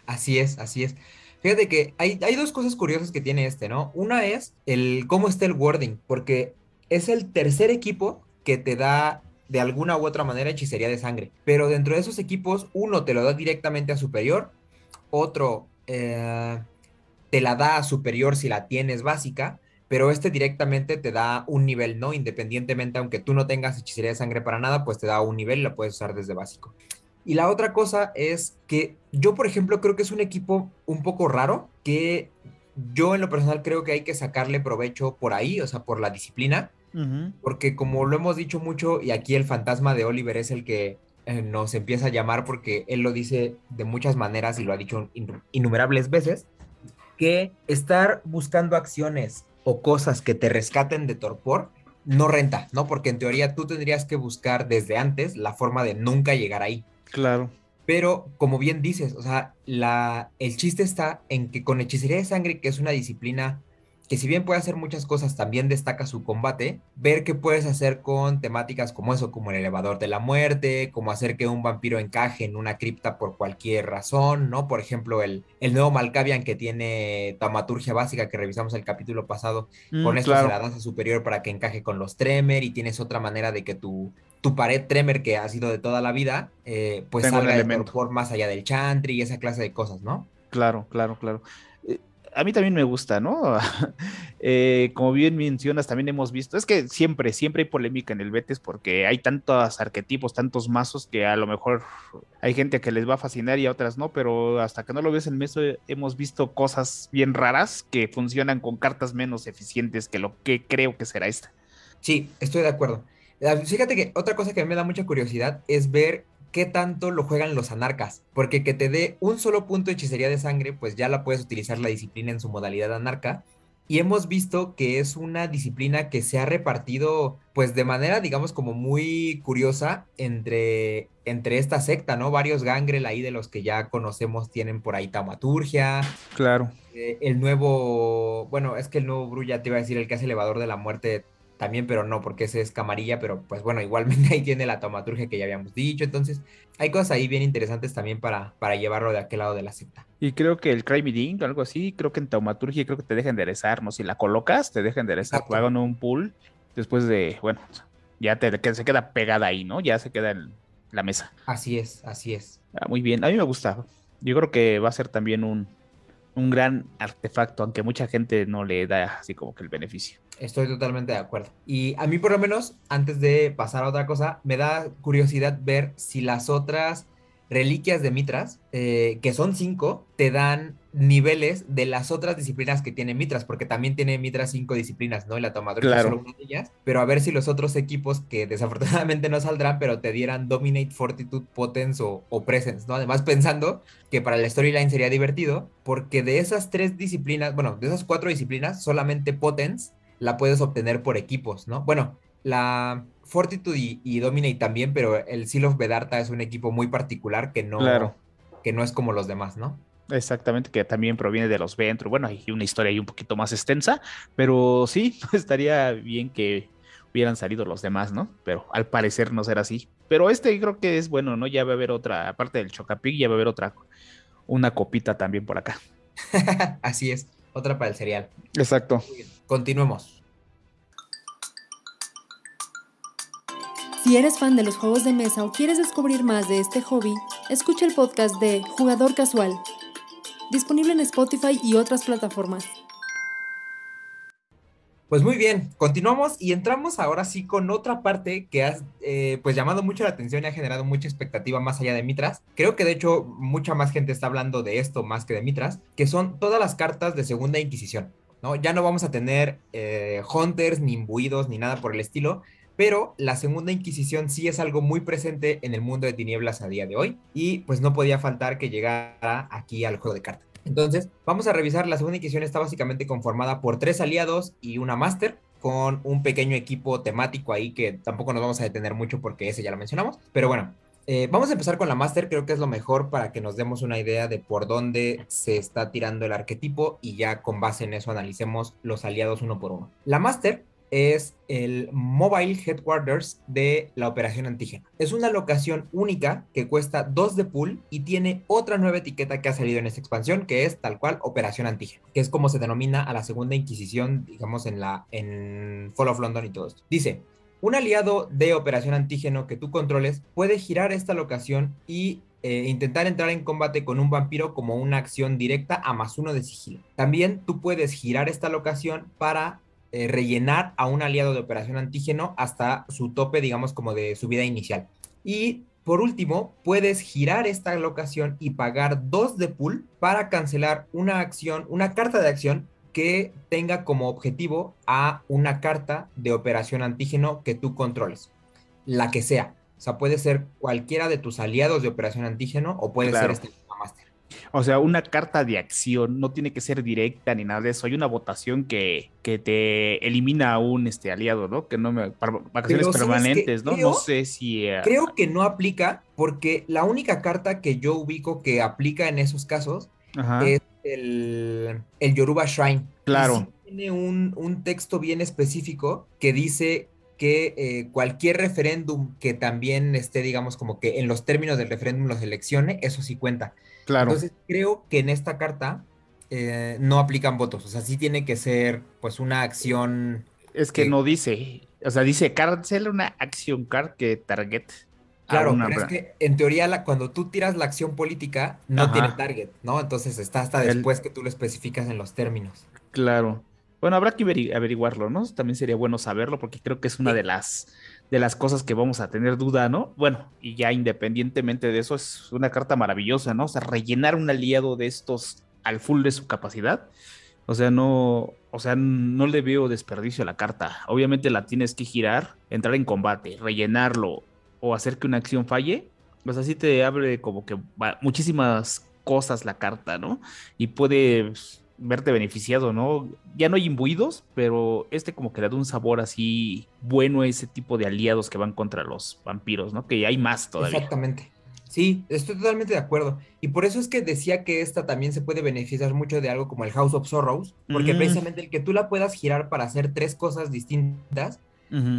Así es, así es. Fíjate que hay, hay, dos cosas curiosas que tiene este, ¿no? Una es el cómo está el wording, porque es el tercer equipo que te da de alguna u otra manera hechicería de sangre. Pero dentro de esos equipos, uno te lo da directamente a superior, otro eh, te la da a superior si la tienes básica, pero este directamente te da un nivel, ¿no? Independientemente, aunque tú no tengas hechicería de sangre para nada, pues te da un nivel y la puedes usar desde básico. Y la otra cosa es que yo, por ejemplo, creo que es un equipo un poco raro, que yo en lo personal creo que hay que sacarle provecho por ahí, o sea, por la disciplina, porque como lo hemos dicho mucho, y aquí el fantasma de Oliver es el que eh, nos empieza a llamar porque él lo dice de muchas maneras y lo ha dicho innumerables veces, que estar buscando acciones o cosas que te rescaten de torpor no renta, ¿no? Porque en teoría tú tendrías que buscar desde antes la forma de nunca llegar ahí. Claro. Pero, como bien dices, o sea, la, el chiste está en que con hechicería de sangre, que es una disciplina que si bien puede hacer muchas cosas, también destaca su combate, ver qué puedes hacer con temáticas como eso, como el elevador de la muerte, como hacer que un vampiro encaje en una cripta por cualquier razón, ¿no? Por ejemplo, el, el nuevo Malkavian que tiene taumaturgia básica que revisamos el capítulo pasado, con mm, esto se la danza superior para que encaje con los Tremer y tienes otra manera de que tu, tu pared Tremer que ha sido de toda la vida, eh, pues salga de por más allá del chantry y esa clase de cosas, ¿no? Claro, claro, claro a mí también me gusta, ¿no? Eh, como bien mencionas, también hemos visto, es que siempre, siempre hay polémica en el Betis porque hay tantos arquetipos, tantos mazos que a lo mejor hay gente que les va a fascinar y a otras no, pero hasta que no lo ves en meso hemos visto cosas bien raras que funcionan con cartas menos eficientes que lo que creo que será esta. Sí, estoy de acuerdo. Fíjate que otra cosa que me da mucha curiosidad es ver qué tanto lo juegan los anarcas, porque que te dé un solo punto de hechicería de sangre, pues ya la puedes utilizar la disciplina en su modalidad anarca. Y hemos visto que es una disciplina que se ha repartido, pues de manera, digamos, como muy curiosa entre, entre esta secta, ¿no? Varios gangrel ahí de los que ya conocemos tienen por ahí taumaturgia. Claro. Eh, el nuevo, bueno, es que el nuevo Brulla te iba a decir, el que hace elevador de la muerte también, pero no, porque ese es camarilla, pero pues bueno, igualmente ahí tiene la taumaturgia que ya habíamos dicho, entonces hay cosas ahí bien interesantes también para, para llevarlo de aquel lado de la secta. Y creo que el Cry o algo así, creo que en taumaturgia creo que te deja enderezar, ¿no? Si la colocas, te deja enderezar, hagan un pool después de, bueno, ya te, que se queda pegada ahí, ¿no? Ya se queda en la mesa. Así es, así es. Ah, muy bien, a mí me gusta. Yo creo que va a ser también un, un gran artefacto, aunque mucha gente no le da así como que el beneficio. Estoy totalmente de acuerdo. Y a mí por lo menos, antes de pasar a otra cosa, me da curiosidad ver si las otras reliquias de Mitras, eh, que son cinco, te dan niveles de las otras disciplinas que tiene Mitras, porque también tiene Mitras cinco disciplinas, ¿no? Y la tomadora es solo una de ellas. Pero a ver si los otros equipos, que desafortunadamente no saldrán, pero te dieran Dominate, Fortitude, Potence o, o Presence, ¿no? Además, pensando que para el storyline sería divertido, porque de esas tres disciplinas, bueno, de esas cuatro disciplinas, solamente Potence la puedes obtener por equipos, ¿no? Bueno, la Fortitude y, Dominate también, pero el Seal of Vedarta es un equipo muy particular que no, que no es como los demás, ¿no? Exactamente, que también proviene de los Ventru. Bueno, hay una historia ahí un poquito más extensa, pero sí, estaría bien que hubieran salido los demás, ¿no? Pero al parecer no será así. Pero este creo que es bueno, ¿no? Ya va a haber otra, aparte del Chocapic, ya va a haber otra, una copita también por acá. así es, otra para el cereal. Exacto. Continuemos. Si eres fan de los juegos de mesa o quieres descubrir más de este hobby, escucha el podcast de Jugador Casual, disponible en Spotify y otras plataformas. Pues muy bien, continuamos y entramos ahora sí con otra parte que ha eh, pues llamado mucho la atención y ha generado mucha expectativa más allá de Mitras. Creo que de hecho mucha más gente está hablando de esto más que de Mitras, que son todas las cartas de Segunda Inquisición. ¿no? Ya no vamos a tener eh, hunters, ni imbuidos, ni nada por el estilo, pero la segunda Inquisición sí es algo muy presente en el mundo de tinieblas a día de hoy y pues no podía faltar que llegara aquí al juego de cartas. Entonces, vamos a revisar, la segunda Inquisición está básicamente conformada por tres aliados y una máster, con un pequeño equipo temático ahí que tampoco nos vamos a detener mucho porque ese ya lo mencionamos. Pero bueno, eh, vamos a empezar con la Master, creo que es lo mejor para que nos demos una idea de por dónde se está tirando el arquetipo y ya con base en eso analicemos los aliados uno por uno. La Master es el Mobile Headquarters de la operación antígena. Es una locación única que cuesta 2 de pool y tiene otra nueva etiqueta que ha salido en esta expansión, que es tal cual operación antígena, que es como se denomina a la segunda inquisición, digamos, en la en Fall of London y todo esto. Dice, un aliado de operación antígeno que tú controles puede girar esta locación y eh, intentar entrar en combate con un vampiro como una acción directa a más uno de sigilo. También tú puedes girar esta locación para eh, rellenar a un aliado de operación antígeno hasta su tope, digamos, como de su vida inicial. Y por último, puedes girar esta locación y pagar dos de pool para cancelar una acción, una carta de acción que tenga como objetivo a una carta de operación antígeno que tú controles, la que sea. O sea, puede ser cualquiera de tus aliados de operación antígeno o puede ser este. O sea, una carta de acción no tiene que ser directa ni nada de eso. Hay una votación que, que te elimina a un este, aliado, ¿no? Que no me. Vacaciones permanentes, ¿no? no sé si. Eh, creo que no aplica porque la única carta que yo ubico que aplica en esos casos es el, el, Yoruba Shrine. Claro. tiene un, un texto bien específico que dice que eh, cualquier referéndum que también esté, digamos, como que en los términos del referéndum los seleccione, eso sí cuenta. Claro. Entonces creo que en esta carta eh, no aplican votos, o sea, sí tiene que ser pues una acción. Es que, no dice, o sea, dice cancel una acción card que target. Claro, pero es que en teoría la, cuando tú tiras la acción política no tiene target, ¿no? Entonces está hasta después que tú lo especificas en los términos. Claro. Bueno, habrá que averiguarlo, ¿no? También sería bueno saberlo porque creo que es una de las de las cosas que vamos a tener duda, ¿no? Bueno, y ya independientemente de eso es una carta maravillosa, ¿no? O sea, rellenar un aliado de estos al full de su capacidad. O sea, no, o sea, no le veo desperdicio a la carta. Obviamente la tienes que girar, entrar en combate, rellenarlo o hacer que una acción falle. Pues así te abre como que muchísimas cosas la carta, ¿no? Y puede verte beneficiado, ¿no? Ya no hay imbuidos, pero este como que le da un sabor así bueno a ese tipo de aliados que van contra los vampiros, ¿no? Que hay más todavía. Exactamente. Sí, estoy totalmente de acuerdo. Y por eso es que decía que esta también se puede beneficiar mucho de algo como el House of Sorrows, porque precisamente el que tú la puedas girar para hacer tres cosas distintas,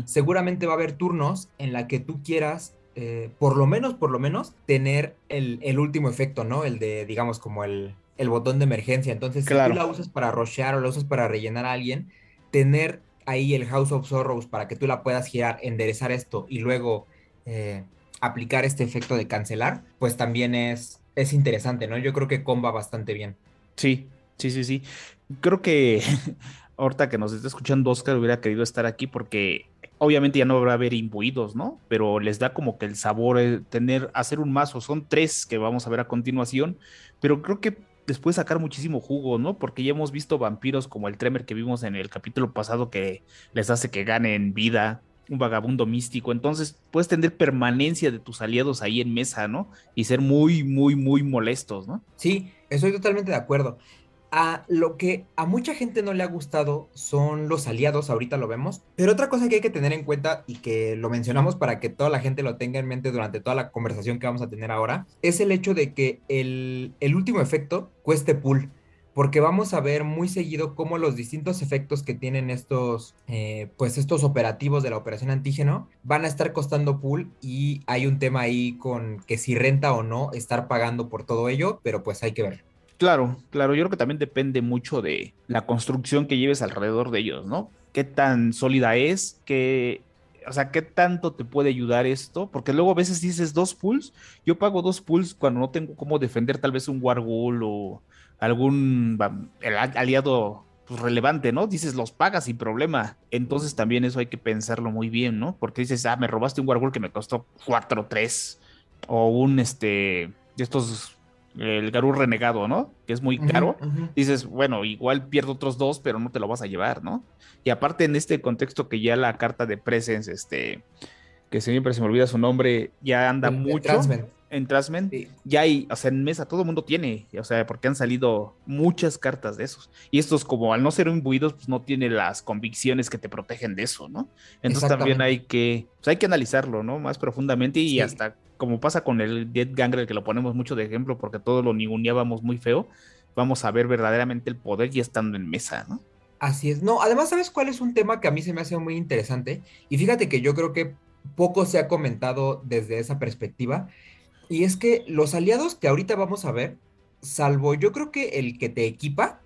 seguramente va a haber turnos en la que tú quieras, eh, por lo menos, por lo menos, tener el, el último efecto, ¿no? El de, digamos, como el, el botón de emergencia. Entonces, si tú la usas para rushear o la usas para rellenar a alguien, tener ahí el House of Sorrows para que tú la puedas girar, enderezar esto y luego eh, aplicar este efecto de cancelar, pues también es, es interesante, ¿no? Yo creo que comba bastante bien. Sí, sí, sí, sí. Creo que ahorita que nos está escuchando Oscar hubiera querido estar aquí porque Obviamente ya no habrá haber imbuidos, ¿no? Pero les da como que el sabor eh, tener, hacer un mazo. Son tres que vamos a ver a continuación, pero creo que les puede sacar muchísimo jugo, ¿no? Porque ya hemos visto vampiros como el Tremer que vimos en el capítulo pasado que les hace que ganen vida, un vagabundo místico. Entonces puedes tener permanencia de tus aliados ahí en mesa, ¿no? Y ser muy, muy, muy molestos, ¿no? Sí, estoy totalmente de acuerdo. A lo que a mucha gente no le ha gustado son los aliados, ahorita lo vemos, pero otra cosa que hay que tener en cuenta y que lo mencionamos para que toda la gente lo tenga en mente durante toda la conversación que vamos a tener ahora, es el hecho de que el, el último efecto cueste pool porque vamos a ver muy seguido cómo los distintos efectos que tienen estos, eh, pues estos operativos de la operación antígeno van a estar costando pool y hay un tema ahí con que si renta o no estar pagando por todo ello, pero pues hay que ver. Claro, claro, yo creo que también depende mucho de la construcción que lleves alrededor de ellos, ¿no? ¿Qué tan sólida es? ¿Qué, o sea, ¿qué tanto te puede ayudar esto? Porque luego a veces dices dos pools, yo pago dos pools cuando no tengo cómo defender tal vez un Wargul o algún aliado pues, relevante, ¿no? Dices, los pagas sin problema. Entonces también eso hay que pensarlo muy bien, ¿no? Porque dices, ah, me robaste un Wargul que me costó 4 3 o un, este, de estos el Garú renegado, ¿no? Que es muy caro. Dices, bueno, igual pierdo otros dos, pero no te lo vas a llevar, ¿no? Y aparte en este contexto que ya la carta de Presence, este, que siempre se me olvida su nombre, ya anda mucho. En Trasmen, ya hay, o sea, en mesa todo el mundo tiene, o sea, porque han salido muchas cartas de esos. Y estos, como al no ser imbuidos, pues no tiene las convicciones que te protegen de eso, ¿no? Entonces también hay que, pues hay que analizarlo, ¿no? Más profundamente y hasta como pasa con el Dead Gangrel, que lo ponemos mucho de ejemplo porque todo lo ninguneábamos muy feo, vamos a ver verdaderamente el poder ya estando en mesa, ¿no? Así es. No, además, ¿sabes cuál es un tema que a mí se me hace muy interesante? Y fíjate que yo creo que poco se ha comentado desde esa perspectiva. Y es que los aliados que ahorita vamos a ver, salvo yo creo que el que te equipa,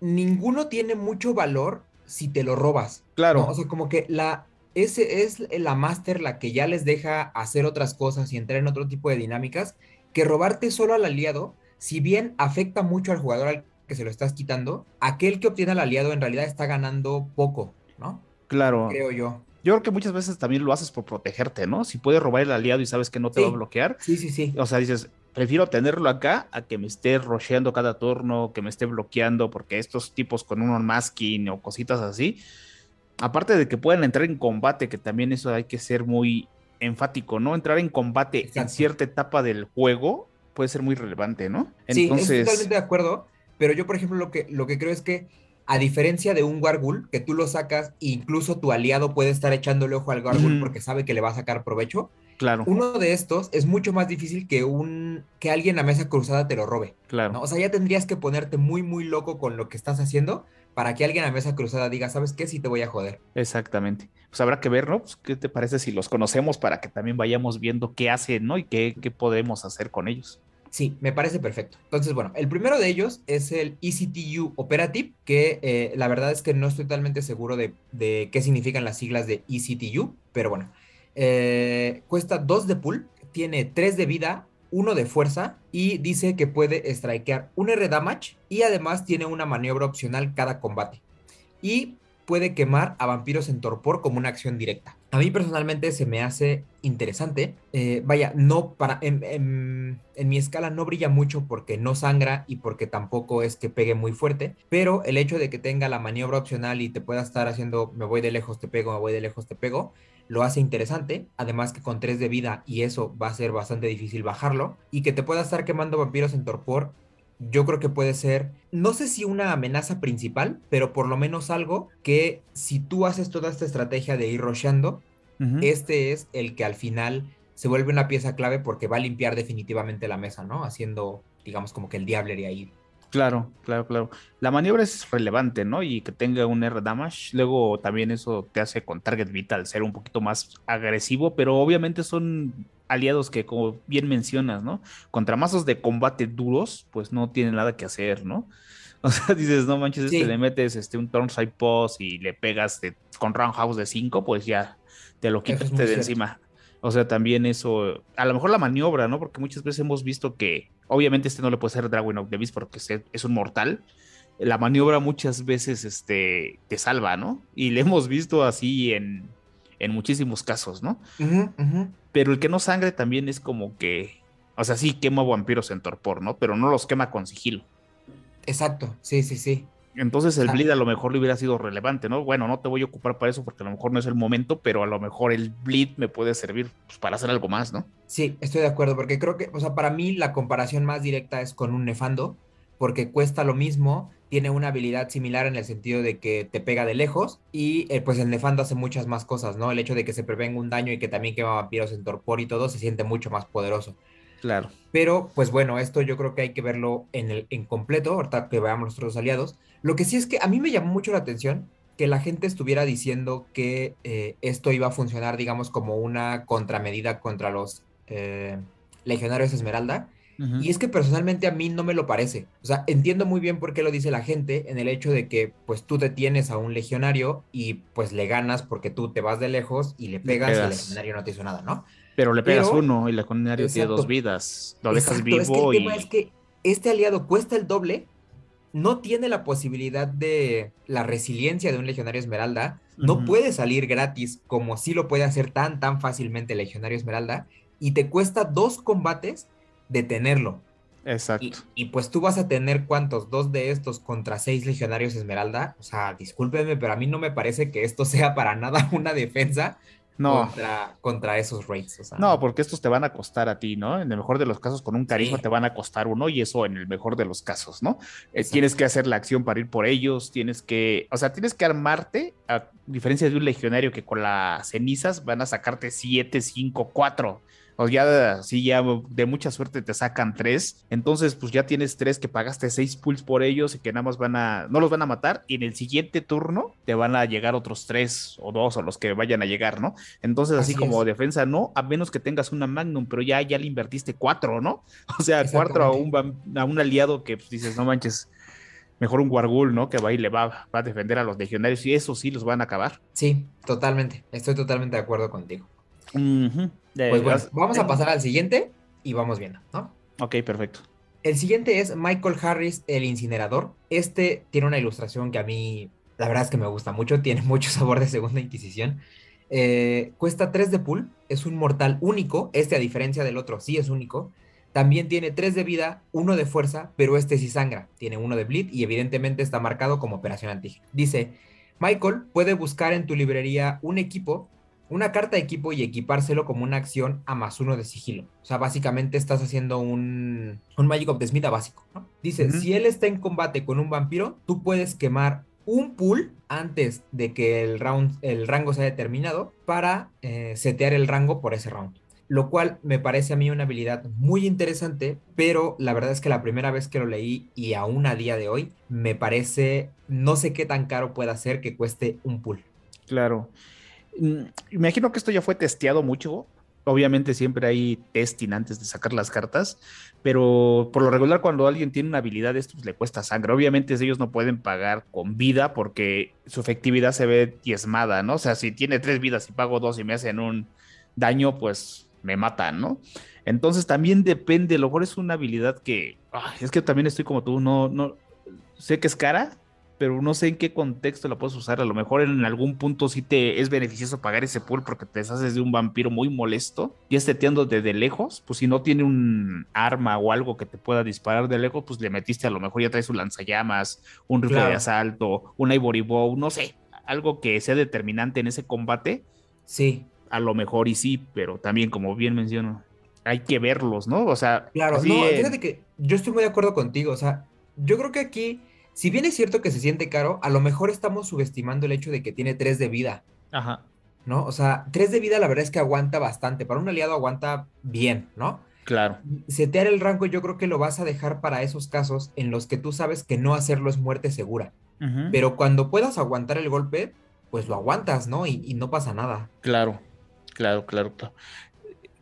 ninguno tiene mucho valor si te lo robas. Claro. O sea, como que la, ese es la máster la que ya les deja hacer otras cosas y entrar en otro tipo de dinámicas, que robarte solo al aliado, si bien afecta mucho al jugador al que se lo estás quitando, aquel que obtiene al aliado en realidad está ganando poco, ¿no? Claro. Creo yo. Yo creo que muchas veces también lo haces por protegerte, ¿no? Si puedes robar el aliado y sabes que no te va a bloquear. Sí, sí, sí. O sea, dices, prefiero tenerlo acá a que me esté rocheando cada turno, que me esté bloqueando, porque estos tipos con un masking o cositas así, aparte de que puedan entrar en combate, que también eso hay que ser muy enfático, ¿no? Entrar en combate en cierta etapa del juego puede ser muy relevante, ¿no? Entonces... Sí, estoy totalmente de acuerdo, pero yo, por ejemplo, lo que, lo que creo es que a diferencia de un Wargul, que tú lo sacas, incluso tu aliado puede estar echándole ojo al Wargul porque sabe que le va a sacar provecho. Claro. Uno de estos es mucho más difícil que un que alguien a mesa cruzada te lo robe. Claro. O sea, ya tendrías que ponerte muy, muy loco con lo que estás haciendo para que alguien a mesa cruzada diga, ¿sabes qué? Sí te voy a joder. Exactamente. Pues habrá que ver, ¿no? Pues, ¿Qué te parece si los conocemos para que también vayamos viendo qué hacen, ¿no? Y qué, qué podemos hacer con ellos. Sí, me parece perfecto. Entonces, bueno, el primero de ellos es el ECTU Operative, que eh, la verdad es que no estoy totalmente seguro de, qué significan las siglas de ECTU, pero bueno, eh, cuesta 2 de pool, tiene 3 de vida, uno de fuerza y dice que puede strikear un R damage y además tiene una maniobra opcional cada combate. Y puede quemar a vampiros en torpor como una acción directa. A mí personalmente se me hace interesante. Eh, vaya, no para. En, mi escala no brilla mucho porque no sangra y porque tampoco es que pegue muy fuerte. Pero el hecho de que tenga la maniobra opcional y te pueda estar haciendo me voy de lejos, te pego, me voy de lejos, te pego, lo hace interesante. Además que con 3 de vida y eso va a ser bastante difícil bajarlo. Y que te pueda estar quemando vampiros en torpor. Yo creo que puede ser, no sé si una amenaza principal, pero por lo menos algo que si tú haces toda esta estrategia de ir rocheando, este es el que al final se vuelve una pieza clave porque va a limpiar definitivamente la mesa, ¿no? Haciendo, digamos, como que el diablería ahí Claro, claro, claro. La maniobra es relevante, ¿no? Y que tenga un R damage. Luego también eso te hace con target vital ser un poquito más agresivo, pero obviamente son aliados que, como bien mencionas, ¿no? Contra mazos de combate duros, pues no tienen nada que hacer, ¿no? O sea, dices, no manches, este le metes este, un Turnside Pose y le pegas con Roundhouse de 5, pues ya te lo quitaste de encima. O sea, también eso, a lo mejor la maniobra, ¿no? Porque muchas veces hemos visto que, obviamente este no le puede ser Dragon of the Beast porque es un mortal, la maniobra muchas veces este, te salva, ¿no? Y le hemos visto así en, en muchísimos casos, ¿no? Pero el que no sangre también es como que, o sea, sí quema vampiros en torpor, ¿no? Pero no los quema con sigilo. Exacto, sí, sí, sí. Entonces el bleed a lo mejor le hubiera sido relevante, ¿no? Bueno, no te voy a ocupar para eso porque a lo mejor no es el momento, pero a lo mejor el bleed me puede servir pues, para hacer algo más, ¿no? Sí, estoy de acuerdo, porque creo que, o sea, para mí la comparación más directa es con un nefando, porque cuesta lo mismo, tiene una habilidad similar en el sentido de que te pega de lejos y eh, pues el nefando hace muchas más cosas, ¿no? El hecho de que se prevenga un daño y que también quema vampiros en torpor y todo se siente mucho más poderoso. Claro. Pero, pues bueno, esto yo creo que hay que verlo en, el, en completo, ahorita que veamos los otros aliados. Lo que sí es que a mí me llamó mucho la atención que la gente estuviera diciendo que eh, esto iba a funcionar, digamos, como una contramedida contra los eh, legionarios Esmeralda. Y es que personalmente a mí no me lo parece. O sea, entiendo muy bien por qué lo dice la gente en el hecho de que pues tú te tienes a un legionario y pues le ganas porque tú te vas de lejos y le pegas, y el legionario no te hizo nada, ¿no? Pero le pegas uno y el legionario tiene dos vidas. Lo dejas vivo es que el tema es que este aliado cuesta el doble, no tiene la posibilidad de la resiliencia de un legionario esmeralda, no puede salir gratis como si lo puede hacer tan tan fácilmente el legionario esmeralda y te cuesta dos combates detenerlo. Exacto. Y, pues tú vas a tener cuántos, dos de estos contra seis legionarios Esmeralda. O sea, discúlpenme, pero a mí no me parece que esto sea para nada una defensa no. contra, esos raids. no, porque estos te van a costar a ti, ¿no? En el mejor de los casos, con un carisma te van a costar uno y eso en el mejor de los casos, ¿no? Eh, tienes que hacer la acción para ir por ellos, tienes que, o sea, tienes que armarte, a diferencia de un legionario que con las cenizas van a sacarte siete, cinco, cuatro o ya sí, ya de mucha suerte te sacan tres, entonces pues ya tienes tres que pagaste seis pulls por ellos y que nada más van a, no los van a matar y en el siguiente turno te van a llegar otros tres o dos o los que vayan a llegar, ¿no? Entonces así, como defensa no, a menos que tengas una Magnum, pero ya, ya le invertiste cuatro, ¿no? O sea, cuatro a un, a un aliado que pues, dices, no manches, mejor un Wargul, ¿no? Que va y le va, va, a defender a los legionarios y eso sí los van a acabar. Sí, totalmente. Estoy totalmente de acuerdo contigo pues bueno, vamos a pasar al siguiente y vamos viendo, ¿no? Ok, perfecto. El siguiente es Michael Harris, el incinerador. Este tiene una ilustración que a mí, la verdad es que me gusta mucho, tiene mucho sabor de segunda inquisición. Eh, cuesta 3 de pool, es un mortal único, este a diferencia del otro sí es único. También tiene 3 de vida, 1 de fuerza, pero este sí sangra. Tiene 1 de bleed y evidentemente está marcado como operación antígena. Dice, Michael puede buscar en tu librería un equipo una carta de equipo y equipárselo como una acción a más uno de sigilo. O sea, básicamente estás haciendo un, un Magic of the Smith básico, ¿no? Dice, si él está en combate con un vampiro, tú puedes quemar un pool antes de que el, round, el rango sea determinado para eh, setear el rango por ese round. Lo cual me parece a mí una habilidad muy interesante, pero la verdad es que la primera vez que lo leí y aún a día de hoy, me parece, no sé qué tan caro pueda ser que cueste un pool. Claro. Mm, imagino que esto ya fue testeado mucho. Obviamente siempre hay testing antes de sacar las cartas, pero por lo regular cuando alguien tiene una habilidad de estos le cuesta sangre. Obviamente ellos no pueden pagar con vida porque su efectividad se ve diezmada, ¿no? O sea, si tiene tres vidas y pago dos y me hacen un daño, pues me matan, ¿no? Entonces también depende, a lo mejor es una habilidad que, es que también estoy como tú, no, no, sé que es cara, pero no sé en qué contexto la puedes usar. A lo mejor en algún punto sí te es beneficioso pagar ese pool porque te deshaces de un vampiro muy molesto y esteteando desde lejos. Pues si no tiene un arma o algo que te pueda disparar de lejos, pues le metiste a lo mejor ya traes un lanzallamas, un rifle de asalto, un Ivory Bow, no sé, algo que sea determinante en ese combate. Sí. A lo mejor y sí, pero también, como bien menciono, hay que verlos, ¿no? O sea, claro, no, fíjate que yo estoy muy de acuerdo contigo. O sea, yo creo que aquí si bien es cierto que se siente caro, a lo mejor estamos subestimando el hecho de que tiene 3 de vida. Ajá. ¿No? O sea, 3 de vida la verdad es que aguanta bastante. Para un aliado aguanta bien, ¿no? Claro. Setear el rango yo creo que lo vas a dejar para esos casos en los que tú sabes que no hacerlo es muerte segura. Pero cuando puedas aguantar el golpe, pues lo aguantas, ¿no? Y, y no pasa nada. Claro, claro, claro, claro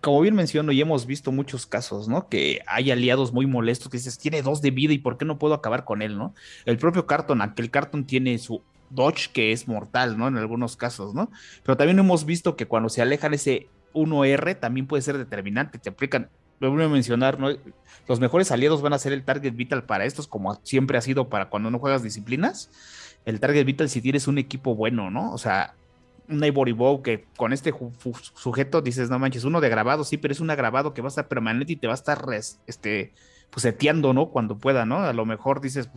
como bien menciono, y hemos visto muchos casos, ¿no? Que hay aliados muy molestos que dices, tiene dos de vida y ¿por qué no puedo acabar con él, ¿no? El propio Carton, aquel Carton tiene su dodge que es mortal, ¿no? En algunos casos, ¿no? Pero también hemos visto que cuando se alejan ese 1R también puede ser determinante, te aplican voy a mencionar, ¿no? Los mejores aliados van a ser el target vital para estos, como siempre ha sido para cuando no juegas disciplinas. El target vital si tienes un equipo bueno, ¿no? O sea, un Ivory Bow que con este sujeto dices, no manches, uno de grabado, sí, pero es un grabado que va a estar permanente y te va a estar este, pues seteando, ¿no? Cuando pueda, ¿no? A lo mejor dices,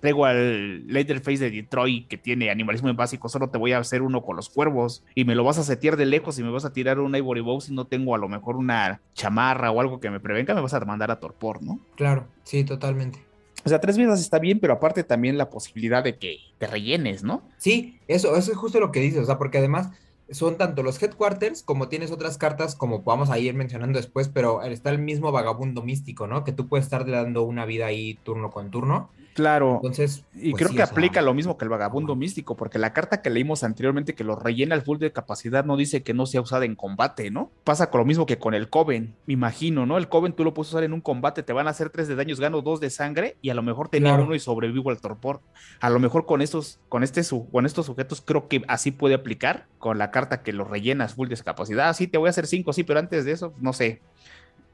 traigo al Leatherface de Detroit que tiene animalismo en básico, solo te voy a hacer uno con los cuervos y me lo vas a setear de lejos y me vas a tirar un Ivory Bow si no tengo a lo mejor una chamarra o algo que me prevenga, me vas a mandar a torpor, ¿no? Claro, sí, totalmente. O sea, tres vidas está bien, pero aparte también la posibilidad de que te rellenes, ¿no? Sí, eso, eso es justo lo que dices, o sea, porque además son tanto los headquarters como tienes otras cartas como vamos a ir mencionando después, pero está el mismo vagabundo místico, ¿no? Que tú puedes estar dando una vida ahí turno con turno. Claro. Entonces, y pues creo que aplica lo mismo que el vagabundo místico, porque la carta que leímos anteriormente que lo rellena el full de capacidad no dice que no sea usada en combate, ¿no? Pasa con lo mismo que con el Coven, me imagino, ¿no? El Coven tú lo puedes usar en un combate, te van a hacer tres de daños, gano dos de sangre y a lo mejor tenía uno y sobrevivo al torpor. A lo mejor con estos, con este con estos sujetos creo que así puede aplicar con la carta que lo rellenas full de capacidad. Ah, sí, te voy a hacer cinco, sí, pero antes de eso, no sé,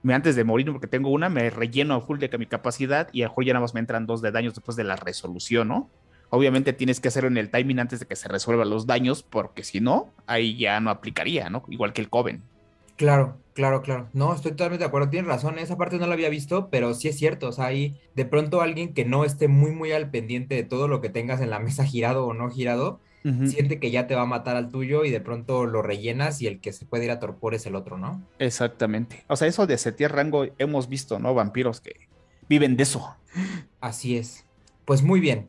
antes de morir, porque tengo una, me relleno a full de mi capacidad y a lo ya nada más me entran dos de daños después de la resolución, ¿no? Obviamente tienes que hacerlo en el timing antes de que se resuelvan los daños, porque si no, ahí ya no aplicaría, ¿no? Igual que el Coven. Claro, claro, claro. No, estoy totalmente de acuerdo. Tienes razón, esa parte no la había visto, pero sí es cierto. O sea, hay de pronto alguien que no esté muy, muy al pendiente de todo lo que tengas en la mesa girado o no girado, siente que ya te va a matar al tuyo y de pronto lo rellenas y el que se puede ir a torpor es el otro, ¿no? Exactamente. O sea, eso de setear rango hemos visto, ¿no? Vampiros que viven de eso. Así es. Pues muy bien.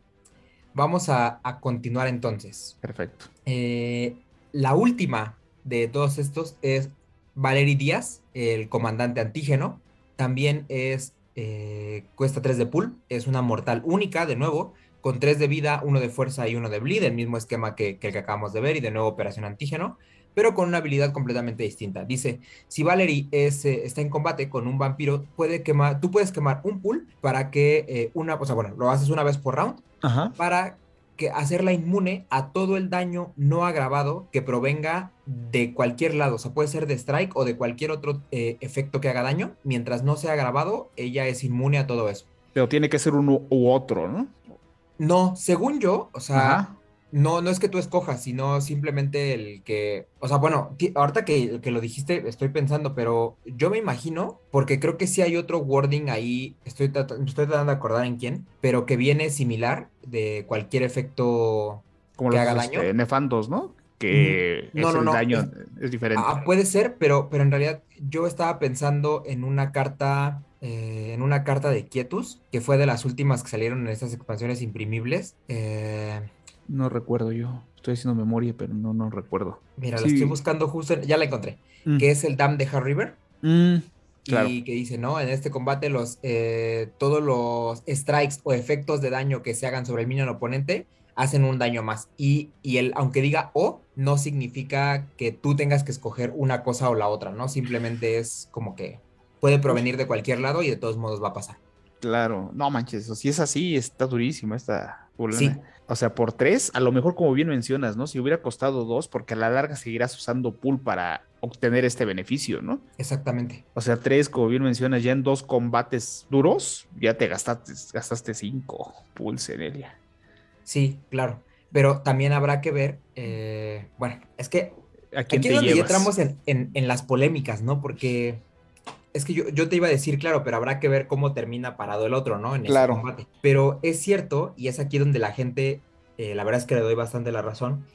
Vamos a, continuar entonces. Perfecto. Eh, la última de todos estos es Valery Díaz, el comandante antígeno. También es, eh, cuesta 3 de pool, es una mortal única, de nuevo con tres de vida, uno de fuerza y uno de bleed, el mismo esquema que, el que acabamos de ver y de nuevo operación antígeno, pero con una habilidad completamente distinta. Dice, si Valerie es, eh, está en combate con un vampiro, puede quemar, tú puedes quemar un pool para que eh, una, o sea, bueno, lo haces una vez por round, para que hacerla inmune a todo el daño no agravado que provenga de cualquier lado, o sea, puede ser de strike o de cualquier otro eh, efecto que haga daño, mientras no sea agravado, ella es inmune a todo eso. Pero tiene que ser uno u otro, ¿no? No, según yo, o sea, no, no es que tú escojas, sino simplemente el que, o sea, bueno, ahorita que, que, lo dijiste, estoy pensando, pero yo me imagino, porque creo que sí hay otro wording ahí, estoy, estoy tratando de acordar en quién, pero que viene similar de cualquier efecto Como que haga daño. Este, nefandos, ¿no? Que no, no, no, daño es, diferente. Ah, puede ser, pero, pero en realidad yo estaba pensando en una carta eh, en una carta de Quietus, que fue de las últimas que salieron en estas expansiones imprimibles. Eh, no recuerdo yo. Estoy haciendo memoria, pero no, no recuerdo. Mira, la estoy buscando justo, ya la encontré. Mm. Que es el Dam de Hard River. Mm, y que dice, ¿no? En este combate los eh, todos los strikes o efectos de daño que se hagan sobre el minion oponente hacen un daño más. Y, y el, aunque diga o, no significa que tú tengas que escoger una cosa o la otra, ¿no? Simplemente es como que puede provenir de cualquier lado y de todos modos va a pasar. Claro, no manches, si es así, está durísima esta sí. O sea, por tres, a lo mejor como bien mencionas, ¿no? Si hubiera costado dos, porque a la larga seguirás usando pool para obtener este beneficio, ¿no? Exactamente. O sea, tres, como bien mencionas, ya en dos combates duros, ya te gastaste, gastaste cinco pools en ella. Sí, claro. Pero también habrá que ver, eh, bueno, es que aquí es donde entramos en, en las polémicas, ¿no? Porque es que yo, te iba a decir, claro, pero habrá que ver cómo termina parado el otro, ¿no? En claro. combate. Pero es cierto, y es aquí donde la gente, eh, la verdad es que le doy bastante la razón,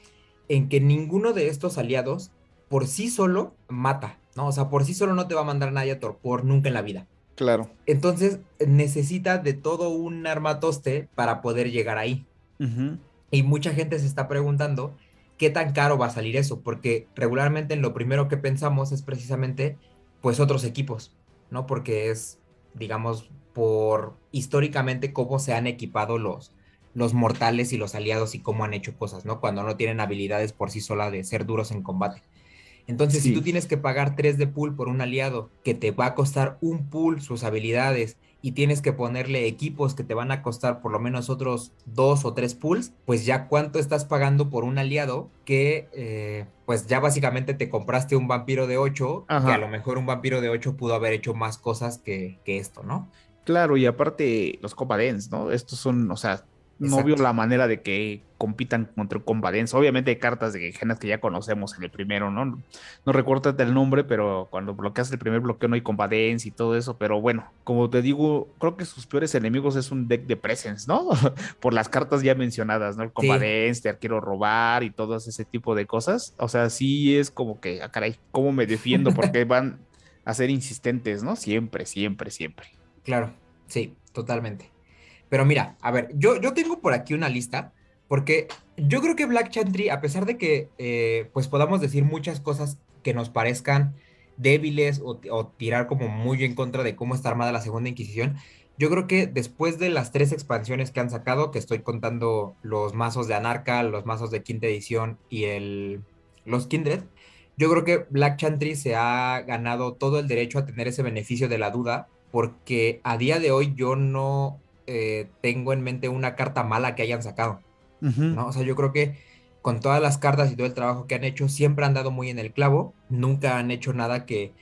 en que ninguno de estos aliados por sí solo mata, ¿no? O sea, por sí solo no te va a mandar nadie a torpor nunca en la vida. Claro. Entonces necesita de todo un armatoste para poder llegar ahí. Y mucha gente se está preguntando qué tan caro va a salir eso, porque regularmente en lo primero que pensamos es precisamente pues otros equipos, ¿no? Porque es, digamos, por históricamente cómo se han equipado los, los mortales y los aliados y cómo han hecho cosas, ¿no? Cuando no tienen habilidades por sí sola de ser duros en combate. Entonces, si tú tienes que pagar 3 de pool por un aliado que te va a costar un pool sus habilidades y tienes que ponerle equipos que te van a costar por lo menos otros dos o tres pools, pues ya cuánto estás pagando por un aliado que eh, pues ya básicamente te compraste un vampiro de 8, que a lo mejor un vampiro de 8 pudo haber hecho más cosas que, que esto, ¿no? Claro, y aparte los compadens, ¿no? Estos son, o sea, no vio la manera de que compitan contra Convadens. Obviamente hay cartas de genas que ya conocemos en el primero, ¿no? No recuerdo el nombre, pero cuando bloqueas el primer bloqueo no hay Convadens y todo eso. Pero bueno, como te digo, creo que sus peores enemigos es un deck de Presence, ¿no? Por las cartas ya mencionadas, ¿no? El Convadens, te quiero robar y todo ese tipo de cosas. O sea, sí es como que, ah, caray, ¿cómo me defiendo? Porque van a ser insistentes, ¿no? Siempre, siempre, siempre. Claro, sí, totalmente. Pero mira, a ver, yo, yo tengo por aquí una lista, porque yo creo que Black Chantry, a pesar de que eh, pues podamos decir muchas cosas que nos parezcan débiles o, tirar como muy en contra de cómo está armada la Segunda Inquisición, yo creo que después de las tres expansiones que han sacado, que estoy contando los mazos de Anarca, los mazos de quinta edición y el, los Kindred, yo creo que Black Chantry se ha ganado todo el derecho a tener ese beneficio de la duda, porque a día de hoy yo no eh, tengo en mente una carta mala que hayan sacado. ¿no? O sea, yo creo que con todas las cartas y todo el trabajo que han hecho, siempre han dado muy en el clavo. Nunca han hecho nada que,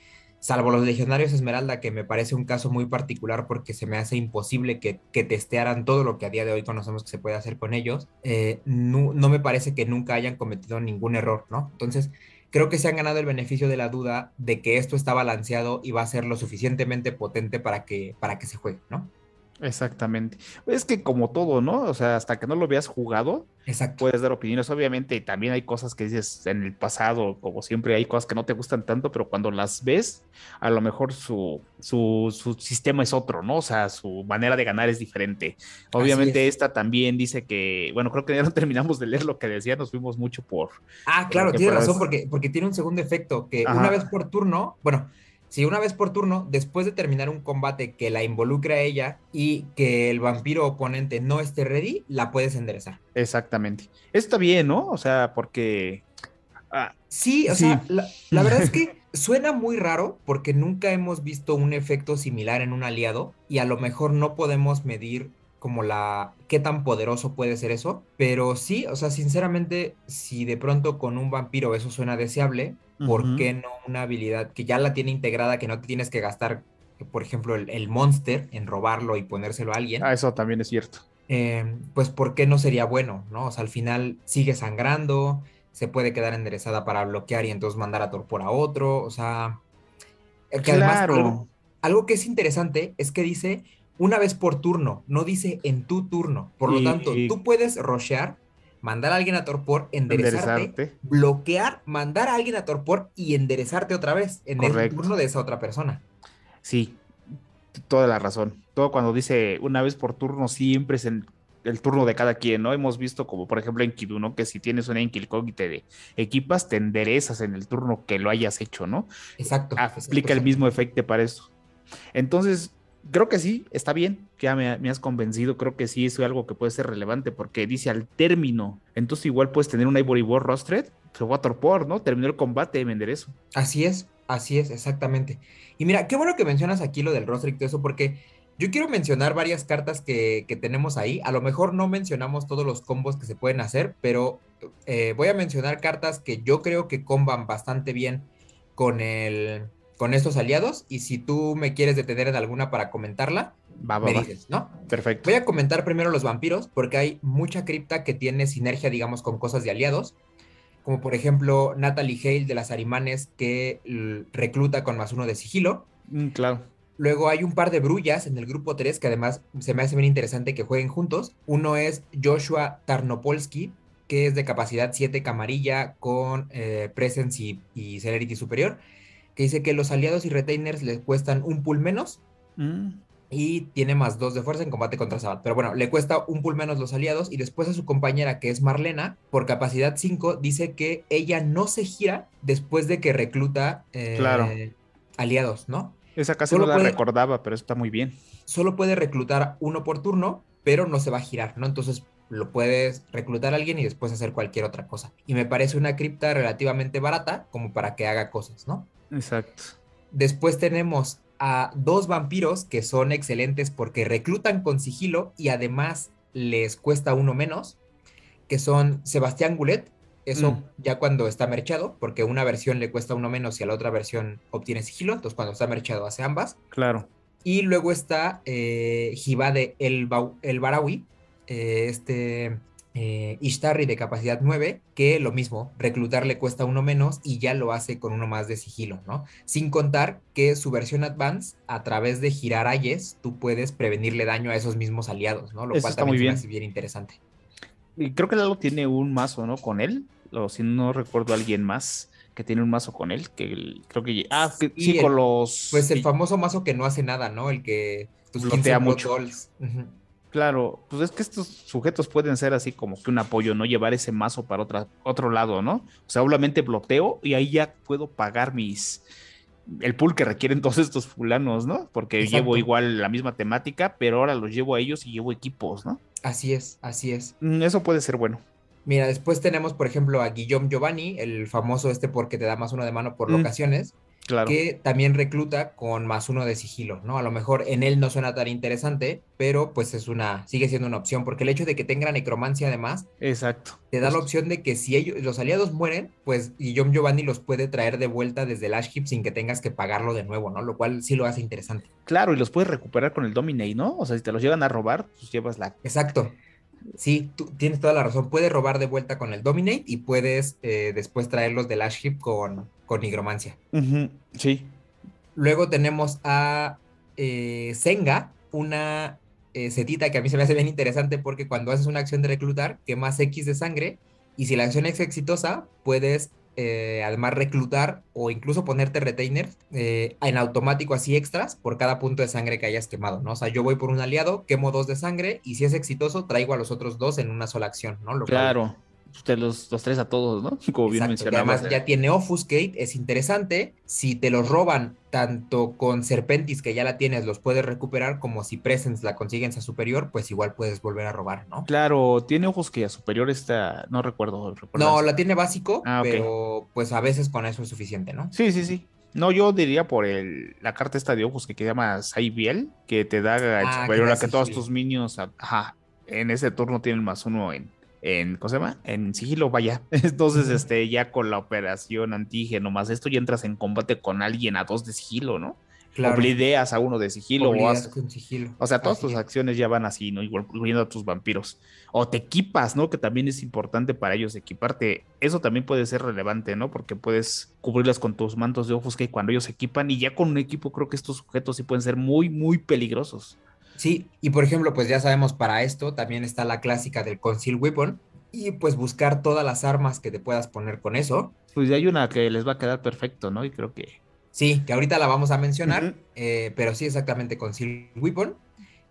salvo los legionarios Esmeralda, que me parece un caso muy particular porque se me hace imposible que, testearan todo lo que a día de hoy conocemos que se puede hacer con ellos. Eh, no, no, me parece que nunca hayan cometido ningún error, ¿no? Entonces, creo que se han ganado el beneficio de la duda de que esto está balanceado y va a ser lo suficientemente potente para que, para que se juegue, ¿no? Exactamente. Es que como todo, ¿no? O sea, hasta que no lo veas jugado, puedes dar opiniones. Obviamente, también hay cosas que dices en el pasado, como siempre, hay cosas que no te gustan tanto, pero cuando las ves, a lo mejor su, su, su sistema es otro, ¿no? O sea, su manera de ganar es diferente. Obviamente, esta también dice que, bueno, creo que ya no terminamos de leer lo que decía, nos fuimos mucho por. Ah, claro, tiene razón, porque, porque tiene un segundo efecto, que una vez por turno, bueno si una vez por turno, después de terminar un combate que la involucre a ella y que el vampiro oponente no esté ready, la puedes enderezar. Exactamente. Está bien, ¿no? O sea, porque... Ah, sí, o sea, la, verdad es que suena muy raro porque nunca hemos visto un efecto similar en un aliado y a lo mejor no podemos medir como la qué tan poderoso puede ser eso, pero sí, o sea, sinceramente, si de pronto con un vampiro eso suena deseable, ¿por qué no una habilidad que ya la tiene integrada, que no te tienes que gastar, por ejemplo, el, monster en robarlo y ponérselo a alguien? Ah, eso también es cierto. Em, pues, ¿por qué no sería bueno? ¿no? O sea, al final sigue sangrando, se puede quedar enderezada para bloquear y entonces mandar a torpor a otro, o sea... Eh, claro. algo que es interesante es que dice una vez por turno, no dice en tu turno. Por lo tanto, tú puedes rushear, mandar a alguien a torpor, enderezarte, bloquear, mandar a alguien a torpor y enderezarte otra vez en el turno de esa otra persona. Sí, toda la razón. Todo cuando dice una vez por turno, siempre es en el turno de cada quien, ¿no? Hemos visto como por ejemplo en Kidu, ¿no? Que si tienes una Enkilkog y te equipas, te enderezas en el turno que lo hayas hecho, ¿no? Exacto. Aplica el mismo efecto para eso. Entonces, creo que sí, está bien, ya me, has convencido, creo que sí es algo que puede ser relevante porque dice al término, entonces igual puedes tener un Ivory War Rostred, pero a torpor, ¿no? Terminó el combate, vender eso. Así es, así es, exactamente. Y mira, qué bueno que mencionas aquí lo del Rostred y todo eso porque yo quiero mencionar varias cartas que, tenemos ahí, a lo mejor no mencionamos todos los combos que se pueden hacer, pero eh, voy a mencionar cartas que yo creo que comban bastante bien con el con estos aliados y si tú me quieres detener en alguna para comentarla, me dices, ¿no? Perfecto. Voy a comentar primero los vampiros porque hay mucha cripta que tiene sinergia, digamos, con cosas de aliados, como por ejemplo Natalie Hale de las Arimanes que recluta con más uno de sigilo. Mm, claro. Luego hay un par de brullas en el grupo 3 que además se me hace bien interesante que jueguen juntos. Uno es Joshua Tarnopolsky, que es de capacidad 7 camarilla con eh, Presence y, y Celerity superior que dice que los aliados y retainers le cuestan un pool menos. Mm. Y tiene más dos de fuerza en combate contra Sabat. Pero bueno, le cuesta un pool menos los aliados. Y después a su compañera, que es Marlena, por capacidad 5, dice que ella no se gira después de que recluta eh, aliados, ¿no? Esa casi no la recordaba, pero está muy bien. Solo puede reclutar uno por turno, pero no se va a girar, ¿no? Entonces lo puedes reclutar a alguien y después hacer cualquier otra cosa. Y me parece una cripta relativamente barata como para que haga cosas, ¿no? Exacto. Después tenemos a dos vampiros que son excelentes porque reclutan con sigilo y además les cuesta uno menos, que son Sebastián Goulet, eso mm. ya cuando está merchado, porque una versión le cuesta uno menos y a la otra versión obtiene sigilo, entonces cuando está merchado hace ambas. Claro. Y luego está eh, Jibade el, el Barawi, eh, este eh, Ishtari de capacidad 9, que lo mismo, reclutar le cuesta uno menos y ya lo hace con uno más de sigilo, ¿no? Sin contar que su versión Advance, a través de girar ayes, tú puedes prevenirle daño a esos mismos aliados, ¿no? Lo cual está muy bien. bien interesante. Y creo que Lalo tiene un mazo, ¿no? Con él, o si no recuerdo a alguien más que tiene un mazo con él, que creo que... Ah, sí, con los... Pues el famoso mazo que no hace nada, ¿no? El que... Tus bloquea mucho. Claro, pues es que estos sujetos pueden ser así como que un apoyo, ¿no? Llevar ese mazo para otra, otro lado, ¿no? O sea, obviamente bloqueo y ahí ya puedo pagar mis... El pool que requieren todos estos fulanos, ¿no? Porque llevo igual la misma temática, pero ahora los llevo a ellos y llevo equipos, ¿no? Así es, así es. Mm, eso puede ser bueno. Mira, después tenemos, por ejemplo, a Guillaume Giovanni, el famoso este porque te da más uno de mano por mm, locaciones, claro. que también recluta con más uno de sigilo, ¿no? A lo mejor en él no suena tan interesante, pero pues es una, sigue siendo una opción, porque el hecho de que tenga necromancia además, exacto, te da la opción de que si ellos, los aliados mueren, pues Guillaume Giovanni los puede traer de vuelta desde el Ash sin que tengas que pagarlo de nuevo, ¿no? Lo cual sí lo hace interesante. Claro, y los puedes recuperar con el Dominate, ¿no? O sea, si te los llegan a robar, pues llevas la... Exacto. Sí, tú tienes toda la razón. Puedes robar de vuelta con el Dominate y puedes eh, después traerlos del Ash con, con Nigromancia. Sí. Luego tenemos a eh, Senga, una eh, setita que a mí se me hace bien interesante porque cuando haces una acción de reclutar, quemas X de sangre y si la acción es exitosa, puedes eh, además reclutar o incluso ponerte retainer eh, en automático así extras por cada punto de sangre que hayas quemado, ¿no? O sea, yo voy por un aliado, quemo dos de sangre y si es exitoso, traigo a los otros dos en una sola acción, ¿no? claro. Usted los, los tres a todos, ¿no? Como bien mencionabas. además ya tiene Offuscate, es interesante. Si te los roban tanto con Serpentis, que ya la tienes, los puedes recuperar, como si Presence la consigues a superior, pues igual puedes volver a robar, ¿no? Claro, tiene ojos que a superior está, no recuerdo. No, la tiene básico, ah, pero pues a veces con eso es suficiente, ¿no? Sí, sí, sí. No, yo diría por el, la carta esta de ojos que, se llama Saibiel, que te da el ah, superior a que todos tus minions, ajá, en ese turno tienen más uno en en, ¿cómo se llama? En sigilo, vaya. Entonces, este, ya con la operación antígeno más esto, ya entras en combate con alguien a dos de sigilo, ¿no? Claro. Oblideas a uno de sigilo. O, sigilo. o sea, todas tus acciones ya van así, ¿no? Incluyendo a tus vampiros. O te equipas, ¿no? Que también es importante para ellos equiparte. Eso también puede ser relevante, ¿no? Porque puedes cubrirlas con tus mantos de ojos que cuando ellos se equipan. Y ya con un equipo creo que estos sujetos sí pueden ser muy, muy peligrosos. Sí, y por ejemplo, pues ya sabemos para esto también está la clásica del Conceal Weapon y pues buscar todas las armas que te puedas poner con eso. Pues hay una que les va a quedar perfecto, ¿no? Y creo que... Sí, que ahorita la vamos a mencionar, eh, pero sí exactamente Conceal Weapon.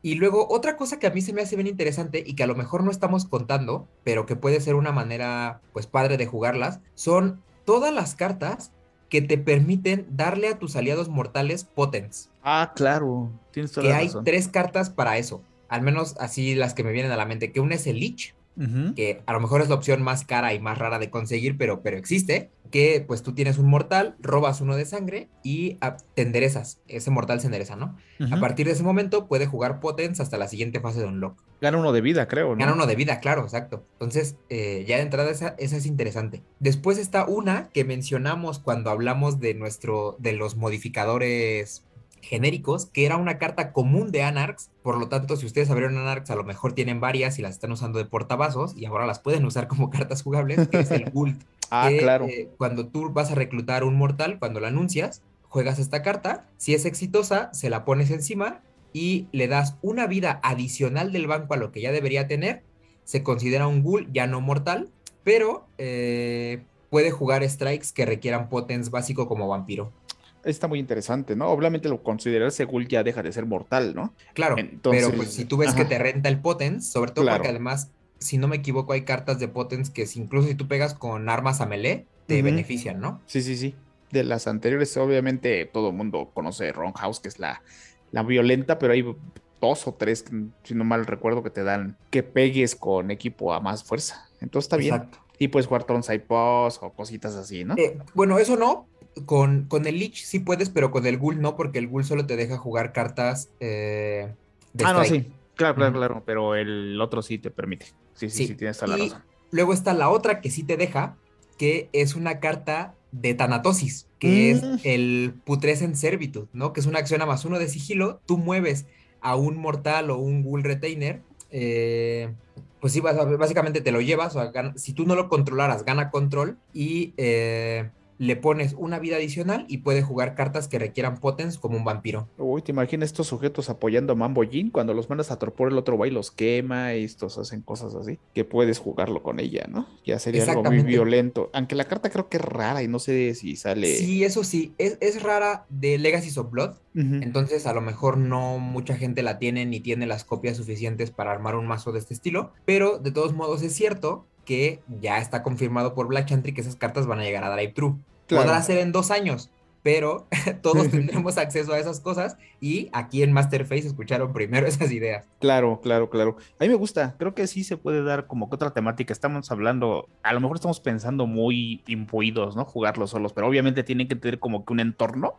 Y luego otra cosa que a mí se me hace bien interesante y que a lo mejor no estamos contando, pero que puede ser una manera pues padre de jugarlas, son todas las cartas que te permiten darle a tus aliados mortales potens. Ah, claro. Tienes toda que hay tres cartas para eso. Al menos así las que me vienen a la mente. Que una es el Lich, que a lo mejor es la opción más cara y más rara de conseguir, pero, pero existe, que pues tú tienes un mortal, robas uno de sangre y te enderezas, ese mortal se endereza, ¿no? A partir de ese momento puede jugar Potence hasta la siguiente fase de Unlock. Gana uno de vida, creo, ¿no? Gana uno de vida, claro, exacto. Entonces, eh, ya de entrada esa, esa es interesante. Después está una que mencionamos cuando hablamos de nuestro, de los modificadores genéricos, que era una carta común de Anarchs. Por lo tanto, si ustedes abrieron Anarchs, a lo mejor tienen varias y las están usando de portavasos y ahora las pueden usar como cartas jugables, que es el Guld. Ah, claro. Eh, cuando tú vas a reclutar un mortal, cuando la anuncias, juegas esta carta. Si es exitosa, se la pones encima y le das una vida adicional del banco a lo que ya debería tener. Se considera un ghoul ya no mortal, pero eh, puede jugar strikes que requieran potence básico como vampiro está muy interesante, ¿no? Obviamente lo considerarse ghoul ya deja de ser mortal, ¿no? Claro, pero pues si tú ves que te renta el potence, sobre todo porque además, si no me equivoco, hay cartas de potence que incluso si tú pegas con armas a melee, te benefician, ¿no? Sí, sí, sí. De las anteriores, obviamente todo el mundo conoce House, que es la, la violenta, pero hay dos o tres, si no mal recuerdo, que te dan que pegues con equipo a más fuerza. Entonces está bien. Y puedes jugar Tron o cositas así, ¿no? Eh, bueno, eso no, con, con el Lich sí puedes, pero con el Ghoul no, porque el Ghoul solo te deja jugar cartas eh, de Ah, no, sí. Claro, claro, claro. Pero el otro sí te permite. Sí, sí, sí, tienes toda la razón. Luego está la otra que sí te deja, que es una carta de Tanatosis, que es mm. el Putrescent Servitude, ¿no? Que es una acción a más uno de sigilo. Tú mueves a un mortal o un Ghoul Retainer. Eh, pues sí, básicamente te lo llevas. O si tú no lo controlaras, gana control. Y eh, le pones una vida adicional y puede jugar cartas que requieran potens como un vampiro. Uy, te imaginas estos sujetos apoyando a Mambo Jin cuando los mandas a torpor el otro va y los quema y estos hacen cosas así, que puedes jugarlo con ella, ¿no? Ya sería algo muy violento. Aunque la carta creo que es rara y no sé si sale. Sí, eso sí, es, rara de Legacy of Blood. Entonces a lo mejor no mucha gente la tiene ni tiene las copias suficientes para armar un mazo de este estilo. Pero de todos modos es cierto que ya está confirmado por Black Chantry que esas cartas van a llegar a Drive True. Podrá ser en dos años, pero todos tendremos acceso a esas cosas y aquí en Masterface escucharon primero esas ideas. Claro, claro, claro. A mí me gusta, creo que sí se puede dar como que otra temática. Estamos hablando, a lo mejor estamos pensando muy impuidos, ¿no? Jugarlos solos, pero obviamente tienen que tener como que un entorno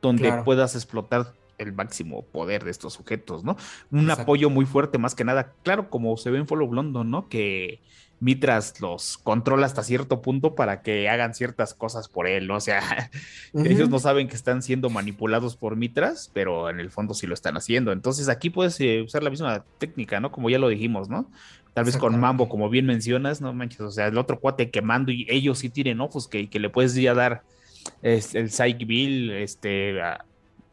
donde puedas explotar el máximo poder de estos sujetos, ¿no? Un apoyo muy fuerte, más que nada. Claro, como se ve en Follow London, ¿no? Que Mitras los controla hasta cierto punto para que hagan ciertas cosas por él, ¿no? O sea, ellos no saben que están siendo manipulados por Mitras, pero en el fondo sí lo están haciendo. Entonces aquí puedes eh, usar la misma técnica, ¿no? Como ya lo dijimos, ¿no? Tal vez con Mambo, como bien mencionas, no manches, o sea, el otro cuate quemando y ellos sí tienen ojos que, que le puedes ya dar este, el Psych Bill, este,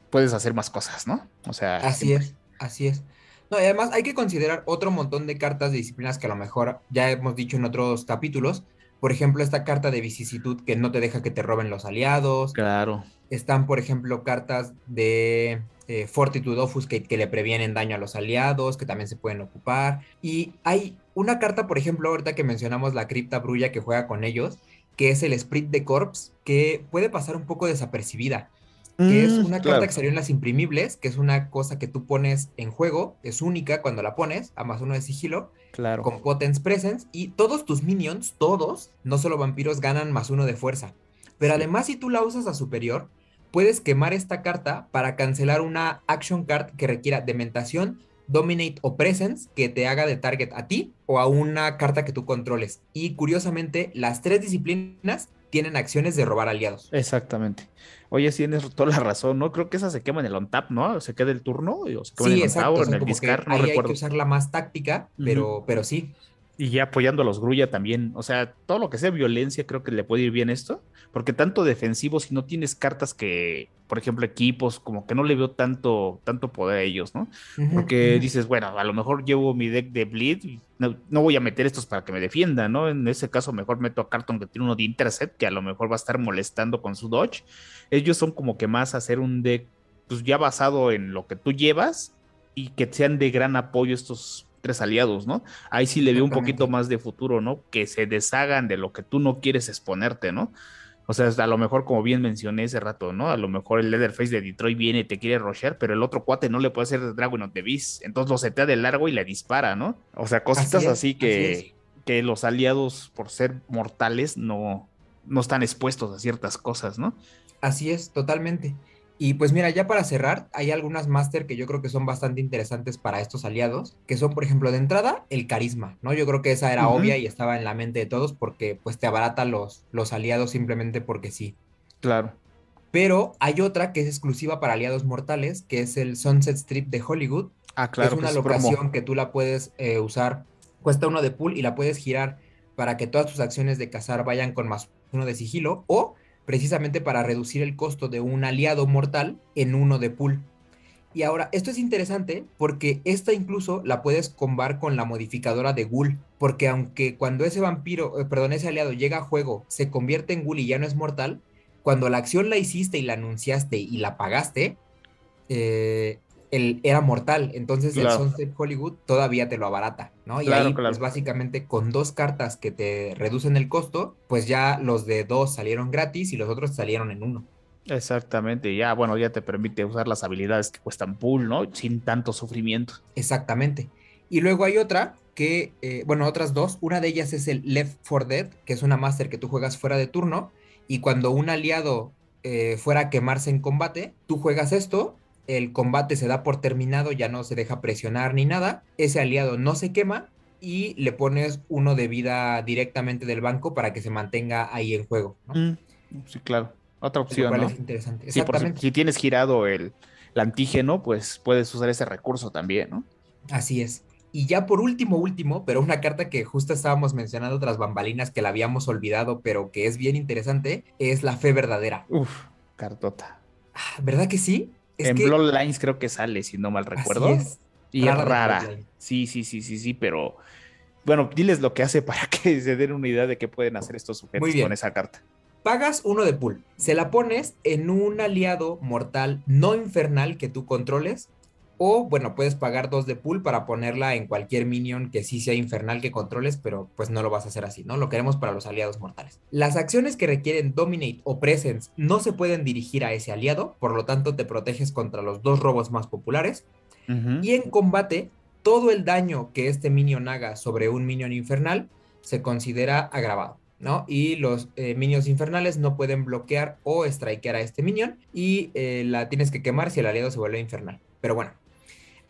puedes hacer más cosas, ¿no? O sea. Así es, así es. No, y además hay que considerar otro montón de cartas de disciplinas que a lo mejor ya hemos dicho en otros capítulos. Por ejemplo, esta carta de vicisitud que no te deja que te roben los aliados. Claro. Están, por ejemplo, cartas de eh, Fortitude Offuscate que le previenen daño a los aliados, que también se pueden ocupar. Y hay una carta, por ejemplo, ahorita que mencionamos la cripta brulla que juega con ellos, que es el Sprit de Corps, que puede pasar un poco desapercibida que es mm, una carta que salió en las imprimibles, que es una cosa que tú pones en juego, es única cuando la pones, a más uno de sigilo, claro. con Potence Presence, y todos tus minions, todos, no solo vampiros, ganan más uno de fuerza. Pero además, si tú la usas a superior, puedes quemar esta carta para cancelar una action card que requiera dementación, dominate o presence que te haga de target a ti o a una carta que tú controles. Y curiosamente, las tres disciplinas tienen acciones de robar aliados. Exactamente. Oye, sí tienes toda la razón, ¿no? Creo que esa se quema en el on-tap, ¿no? Se queda el turno o se quema en el on-tap o en el discard, no ahí hay que usarla más táctica, pero, pero sí. Y ya apoyando a los Grulla también. O sea, todo lo que sea violencia creo que le puede ir bien esto. Porque tanto defensivo, si no tienes cartas que, por ejemplo, equipos, como que no le veo tanto, tanto poder a ellos, ¿no? Porque dices, bueno, a lo mejor llevo mi deck de Bleed, no, no, voy a meter estos para que me defiendan, ¿no? En ese caso, mejor meto a Carton que tiene uno de Intercept, que a lo mejor va a estar molestando con su Dodge. Ellos son como que más hacer un deck, pues ya basado en lo que tú llevas y que sean de gran apoyo estos tres aliados, ¿no? Ahí sí le veo un poquito más de futuro, ¿no? Que se deshagan de lo que tú no quieres exponerte, ¿no? O sea, a lo mejor, como bien mencioné ese rato, ¿no? A lo mejor el Leatherface de Detroit viene y te quiere rochear, pero el otro cuate no le puede hacer Dragon of the Beast. Entonces lo setea de largo y le dispara, ¿no? O sea, cositas así, que, que los aliados, por ser mortales, no, no están expuestos a ciertas cosas, ¿no? Así es, totalmente. Y pues mira, ya para cerrar, hay algunas máster que yo creo que son bastante interesantes para estos aliados, que son, por ejemplo, de entrada, el carisma, ¿no? Yo creo que esa era obvia y estaba en la mente de todos porque pues te abarata los, los aliados simplemente porque sí. Claro. Pero hay otra que es exclusiva para aliados mortales, que es el Sunset Strip de Hollywood. Ah, claro. es una locación que tú la puedes eh, usar, cuesta uno de pool y la puedes girar para que todas tus acciones de cazar vayan con más uno de sigilo o precisamente para reducir el costo de un aliado mortal en uno de pool. Y ahora, esto es interesante porque esta incluso la puedes combar con la modificadora de ghoul, porque aunque cuando ese vampiro, eh, perdón, ese aliado llega a juego, se convierte en ghoul y ya no es mortal, cuando la acción la hiciste y la anunciaste y la pagaste, eh, era mortal. Entonces el Sunset Hollywood todavía te lo abarata, ¿no? Y ahí, pues básicamente con dos cartas que te reducen el costo, pues ya los de dos salieron gratis y los otros salieron en uno. Exactamente, ya, bueno, ya te permite usar las habilidades que cuestan pool, ¿no? Sin tanto sufrimiento. Exactamente. Y luego hay otra que, eh, bueno, otras dos. Una de ellas es el Left for Dead, que es una master que tú juegas fuera de turno. Y cuando un aliado eh, fuera a quemarse en combate, tú juegas esto, el combate se da por terminado, ya no se deja presionar ni nada, ese aliado no se quema y le pones uno de vida directamente del banco para que se mantenga ahí en juego. Mm, sí, claro. Otra opción. ¿no? es interesante. Exactamente. si, tienes girado el, el, antígeno, pues puedes usar ese recurso también, ¿no? Así es. Y ya por último, último, pero una carta que justo estábamos mencionando otras bambalinas que la habíamos olvidado, pero que es bien interesante, es la fe verdadera. Uf, cartota. Ah, ¿Verdad que sí? En Bloodlines creo que sale, si no mal recuerdo. es. Y es rara. Sí, sí, sí, sí, sí, pero bueno, diles lo que hace para que se den una idea de qué pueden hacer estos sujetos con esa carta. Pagas uno de pool, se la pones en un aliado mortal no infernal que tú controles o, bueno, puedes pagar dos de pool para ponerla en cualquier minion que sí sea infernal que controles, pero pues no lo vas a hacer así, ¿no? Lo queremos para los aliados mortales. Las acciones que requieren Dominate o Presence no se pueden dirigir a ese aliado, por lo tanto te proteges contra los dos robos más populares. Y en combate, todo el daño que este minion haga sobre un minion infernal se considera agravado. ¿no? Y los eh, minions infernales no pueden bloquear o strikear a este minion y eh, la tienes que quemar si el aliado se vuelve infernal. Pero bueno,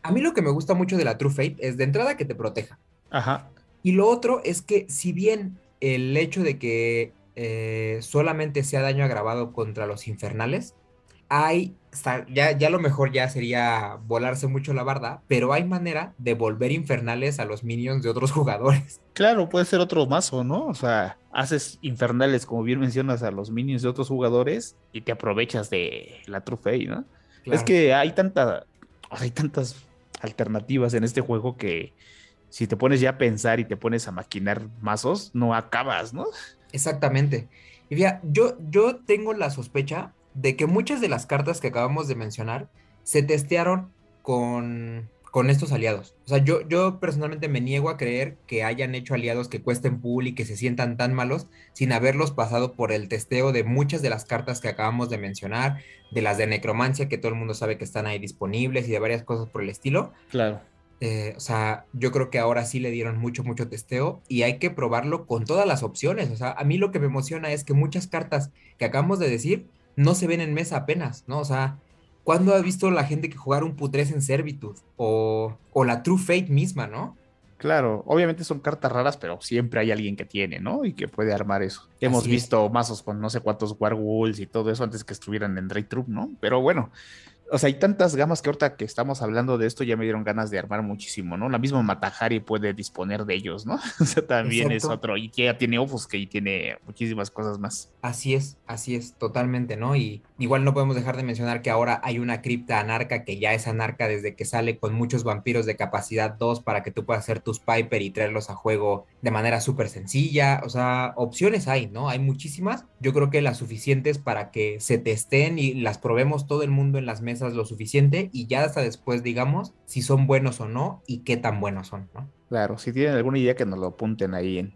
a mí lo que me gusta mucho de la True Fate es de entrada que te proteja. Ajá. Y lo otro es que si bien el hecho de que eh, solamente sea daño agravado contra los infernales, hay, ya, ya lo mejor ya sería volarse mucho la barda, pero hay manera de volver infernales a los minions de otros jugadores. Claro, puede ser otro mazo, ¿no? O sea, haces infernales, como bien mencionas, a los minions de otros jugadores y te aprovechas de la True Fate, ¿no? Es que hay tanta, hay tantas alternativas en este juego que si te pones ya a pensar y te pones a maquinar mazos, no acabas, ¿no? Exactamente. Y mira, yo, yo tengo la sospecha de que muchas de las cartas que acabamos de mencionar se testearon con, con estos aliados. O sea, yo, yo personalmente me niego a creer que hayan hecho aliados que cuesten pool y que se sientan tan malos sin haberlos pasado por el testeo de muchas de las cartas que acabamos de mencionar, de las de necromancia que todo el mundo sabe que están ahí disponibles y de varias cosas por el estilo. Claro. Eh, o sea, yo creo que ahora sí le dieron mucho, mucho testeo y hay que probarlo con todas las opciones. O sea, a mí lo que me emociona es que muchas cartas que acabamos de decir no se ven en mesa apenas, ¿no? O sea, ¿Cuándo has visto la gente que jugar un putres en Servitude? O, la True Fate misma, ¿no? Claro, obviamente son cartas raras, pero siempre hay alguien que tiene, ¿no? Y que puede armar eso. Hemos visto mazos con no sé cuántos Warwolves y todo eso antes que estuvieran en Troop, ¿no? Pero bueno, o sea, hay tantas gamas que ahorita que estamos hablando de esto ya me dieron ganas de armar muchísimo, ¿no? La misma Matahari puede disponer de ellos, ¿no? O sea, también es otro, y que ya tiene que y tiene muchísimas cosas más. Así es, así es, totalmente, ¿no? Y igual no podemos dejar de mencionar que ahora hay una cripta anarca que ya es anarca desde que sale con muchos vampiros de capacidad 2 para que tú puedas hacer tus Piper y traerlos a juego de manera súper sencilla. O sea, opciones hay, ¿no? Hay muchísimas. Yo creo que las suficientes para que se testen y las probemos todo el mundo en las mesas lo suficiente y ya hasta después digamos si son buenos o no y qué tan buenos son, ¿no? Claro, si tienen alguna idea que nos lo apunten ahí en,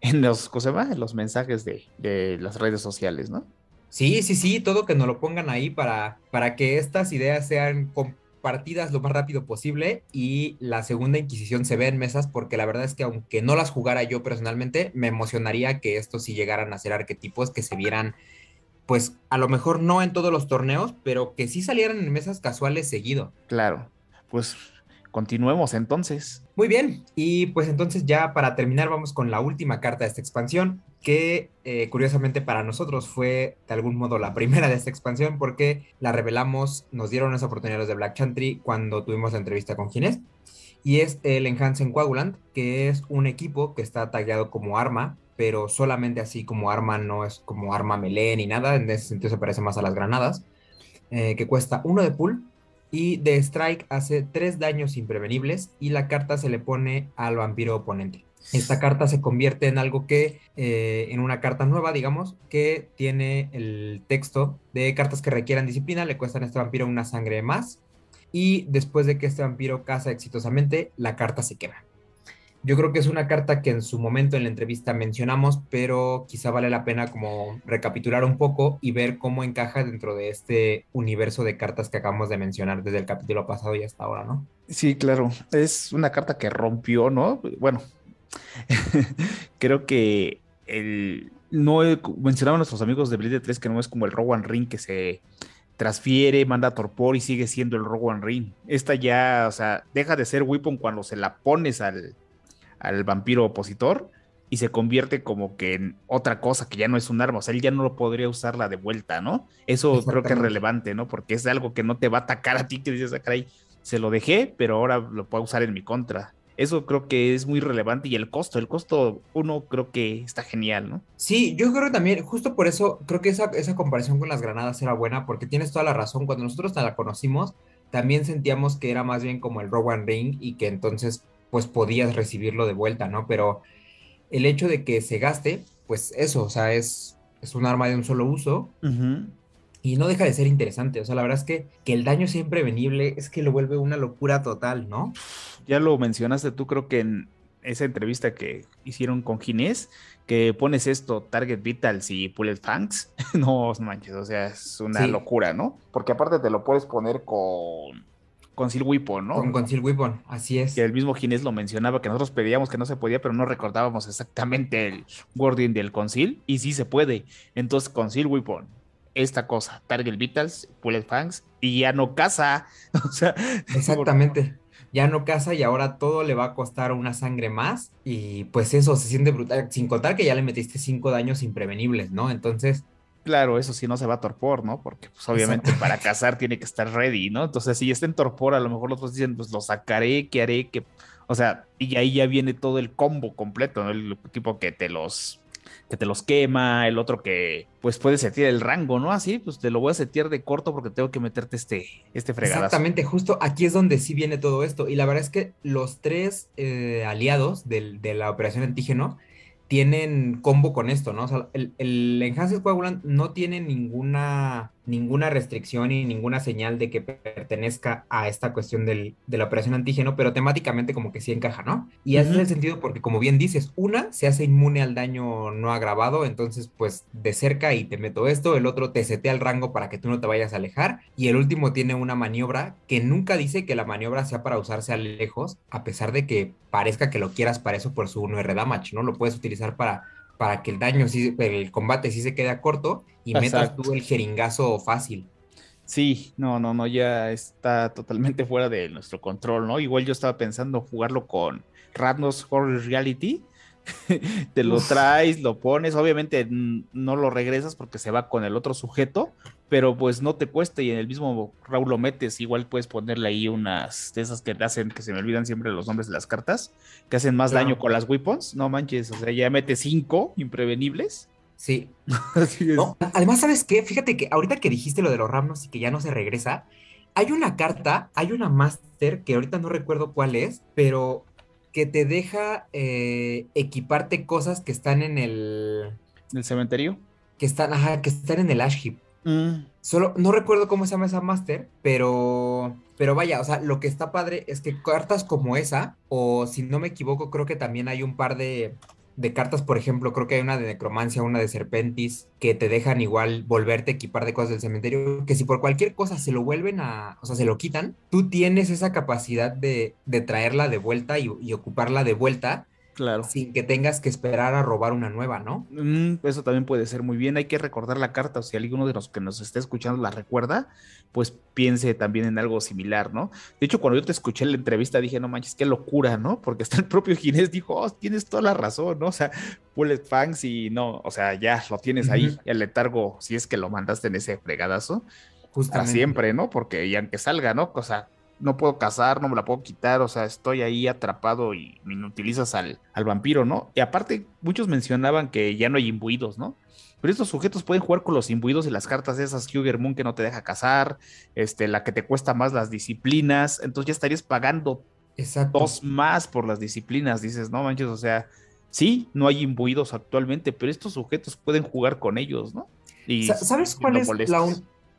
en los, En los mensajes de, de las redes sociales, ¿no? Sí, sí, sí, todo que nos lo pongan ahí para, para que estas ideas sean compartidas lo más rápido posible y la segunda Inquisición se vea en mesas porque la verdad es que aunque no las jugara yo personalmente, me emocionaría que estos sí llegaran a ser arquetipos que se vieran pues a lo mejor no en todos los torneos, pero que sí salieran en mesas casuales seguido. Claro, pues continuemos entonces. Muy bien, y pues entonces ya para terminar vamos con la última carta de esta expansión, que eh, curiosamente para nosotros fue de algún modo la primera de esta expansión porque la revelamos, nos dieron esa oportunidad de Black Chantry cuando tuvimos la entrevista con Ginés. Y es el Enhancing Coagulant, que es un equipo que está tagueado como arma pero solamente así como arma, no es como arma melee ni nada, en ese sentido se parece más a las granadas, eh, que cuesta uno de pool y de strike hace tres daños imprevenibles y la carta se le pone al vampiro oponente. Esta carta se convierte en algo que, eh, en una carta nueva, digamos, que tiene el texto de cartas que requieran disciplina, le cuestan a este vampiro una sangre más y después de que este vampiro caza exitosamente, la carta se quema. Yo creo que es una carta que en su momento en la entrevista mencionamos, pero quizá vale la pena como recapitular un poco y ver cómo encaja dentro de este universo de cartas que acabamos de mencionar desde el capítulo pasado y hasta ahora, ¿no? Sí, claro. Es una carta que rompió, ¿no? Bueno, creo que el, no mencionaban nuestros amigos de Blade 3 que no es como el Rowan Ring que se transfiere, manda torpor y sigue siendo el Rowan Ring. Esta ya, o sea, deja de ser weapon cuando se la pones al, al vampiro opositor y se convierte como que en otra cosa que ya no es un arma, o sea, él ya no lo podría usarla de vuelta, ¿no? Eso creo que es relevante, ¿no? Porque es algo que no te va a atacar a ti, que dices, ah, se lo dejé, pero ahora lo puedo usar en mi contra. Eso creo que es muy relevante y el costo, el costo uno creo que está genial, ¿no? Sí, yo creo también, justo por eso, creo que esa, esa comparación con las granadas era buena, porque tienes toda la razón, cuando nosotros la conocimos, también sentíamos que era más bien como el Rowan Ring y que entonces pues podías recibirlo de vuelta, ¿no? Pero el hecho de que se gaste, pues eso, o sea, es, es un arma de un solo uso. Y no deja de ser interesante. O sea, la verdad es que, que el daño sea prevenible es que lo vuelve una locura total, ¿no? Ya lo mencionaste tú, creo que en esa entrevista que hicieron con Ginés, que pones esto, Target Vitals y Bullet Fangs, no manches, o sea, es una locura, ¿no? Porque aparte te lo puedes poner con Conceal Weapon, ¿no? Con Conceal Weapon, así es. Que el mismo Ginés lo mencionaba, que nosotros pedíamos que no se podía, pero no recordábamos exactamente el wording del Conceal, y sí se puede. Entonces, Conceal Weapon, esta cosa, Target Vitals, Bullet Fangs, y ya no casa. o sea, exactamente. Ya no casa y ahora todo le va a costar una sangre más. Y pues eso se siente brutal. Sin contar que ya le metiste cinco daños imprevenibles, ¿no? Entonces, Claro, eso sí no se va a torpor, ¿no? Porque pues obviamente para cazar tiene que estar ready, ¿no? Entonces si está en torpor, a lo mejor los otros dicen, pues lo sacaré, ¿qué haré? que O sea, y ahí ya viene todo el combo completo, ¿no? El tipo que te los que te los quema, el otro que pues puede setear el rango, ¿no? Así, pues te lo voy a setear de corto porque tengo que meterte este, este fregadazo. Exactamente, justo aquí es donde sí viene todo esto. Y la verdad es que los tres eh, aliados de la operación antígeno tienen combo con esto, ¿no? O sea, el, el Enhanced Coagulant no tiene ninguna ninguna restricción y ninguna señal de que pertenezca a esta cuestión del, de la operación antígeno, pero temáticamente como que sí encaja, ¿no? Y hace el sentido porque, como bien dices, una se hace inmune al daño no agravado, entonces pues de cerca y te meto esto, el otro te setea el rango para que tú no te vayas a alejar, y el último tiene una maniobra que nunca dice que la maniobra sea para usarse a lejos, a pesar de que parezca que lo quieras para eso por su 1R damage, ¿no? Lo puedes utilizar para para que el daño, sí, el combate sí se quede corto y metas tú el jeringazo fácil. Sí, no, no, no, ya está totalmente fuera de nuestro control, ¿no? Igual yo estaba pensando jugarlo con Radnos Horror Reality. Te lo traes, lo pones, obviamente no lo regresas porque se va con el otro sujeto, pero pues no te cuesta y en el mismo Raúl lo metes, igual puedes ponerle ahí unas de esas que hacen, que se me olvidan siempre los nombres de las cartas, que hacen más daño con las weapons, no manches, o sea, ya metes cinco imprevenibles. Sí. Así es. además, ¿sabes qué? Fíjate que ahorita que dijiste lo de los Ramnos y que ya no se regresa, hay una carta, hay una Master que ahorita no recuerdo cuál es, pero que te deja eh, equiparte cosas que están en el... ¿El cementerio? Que están, ajá, que están en el Ash Heap. Mm. Solo no recuerdo cómo se llama esa master, pero pero vaya, o sea, lo que está padre es que cartas como esa, o si no me equivoco, creo que también hay un par de, de cartas, por ejemplo, creo que hay una de necromancia, una de serpentis, que te dejan igual volverte a equipar de cosas del cementerio, que si por cualquier cosa se lo vuelven a, o sea, se lo quitan, tú tienes esa capacidad de, de traerla de vuelta y, y ocuparla de vuelta Claro. Sin que tengas que esperar a robar una nueva, ¿no? Mm, eso también puede ser muy bien. Hay que recordar la carta. O si alguno de los que nos esté escuchando la recuerda, pues piense también en algo similar, ¿no? De hecho, cuando yo te escuché en la entrevista, dije, no manches, qué locura, ¿no? Porque hasta el propio Ginés dijo, oh, tienes toda la razón, ¿no? O sea, Bullet Fangs y no, o sea, ya lo tienes ahí, el letargo, si es que lo mandaste en ese fregadazo. Para siempre, ¿no? Porque ya que salga, ¿no? O sea, no puedo cazar, no me la puedo quitar, o sea, estoy ahí atrapado y me inutilizas al, al vampiro, ¿no? Y aparte, muchos mencionaban que ya no hay imbuidos, ¿no? Pero estos sujetos pueden jugar con los imbuidos y las cartas de esas Huger Moon que no te deja cazar, este, la que te cuesta más las disciplinas, entonces ya estarías pagando dos más por las disciplinas, dices, no manches, o sea, sí, no hay imbuidos actualmente, pero estos sujetos pueden jugar con ellos, ¿no? Y ¿Sabes cuál es la,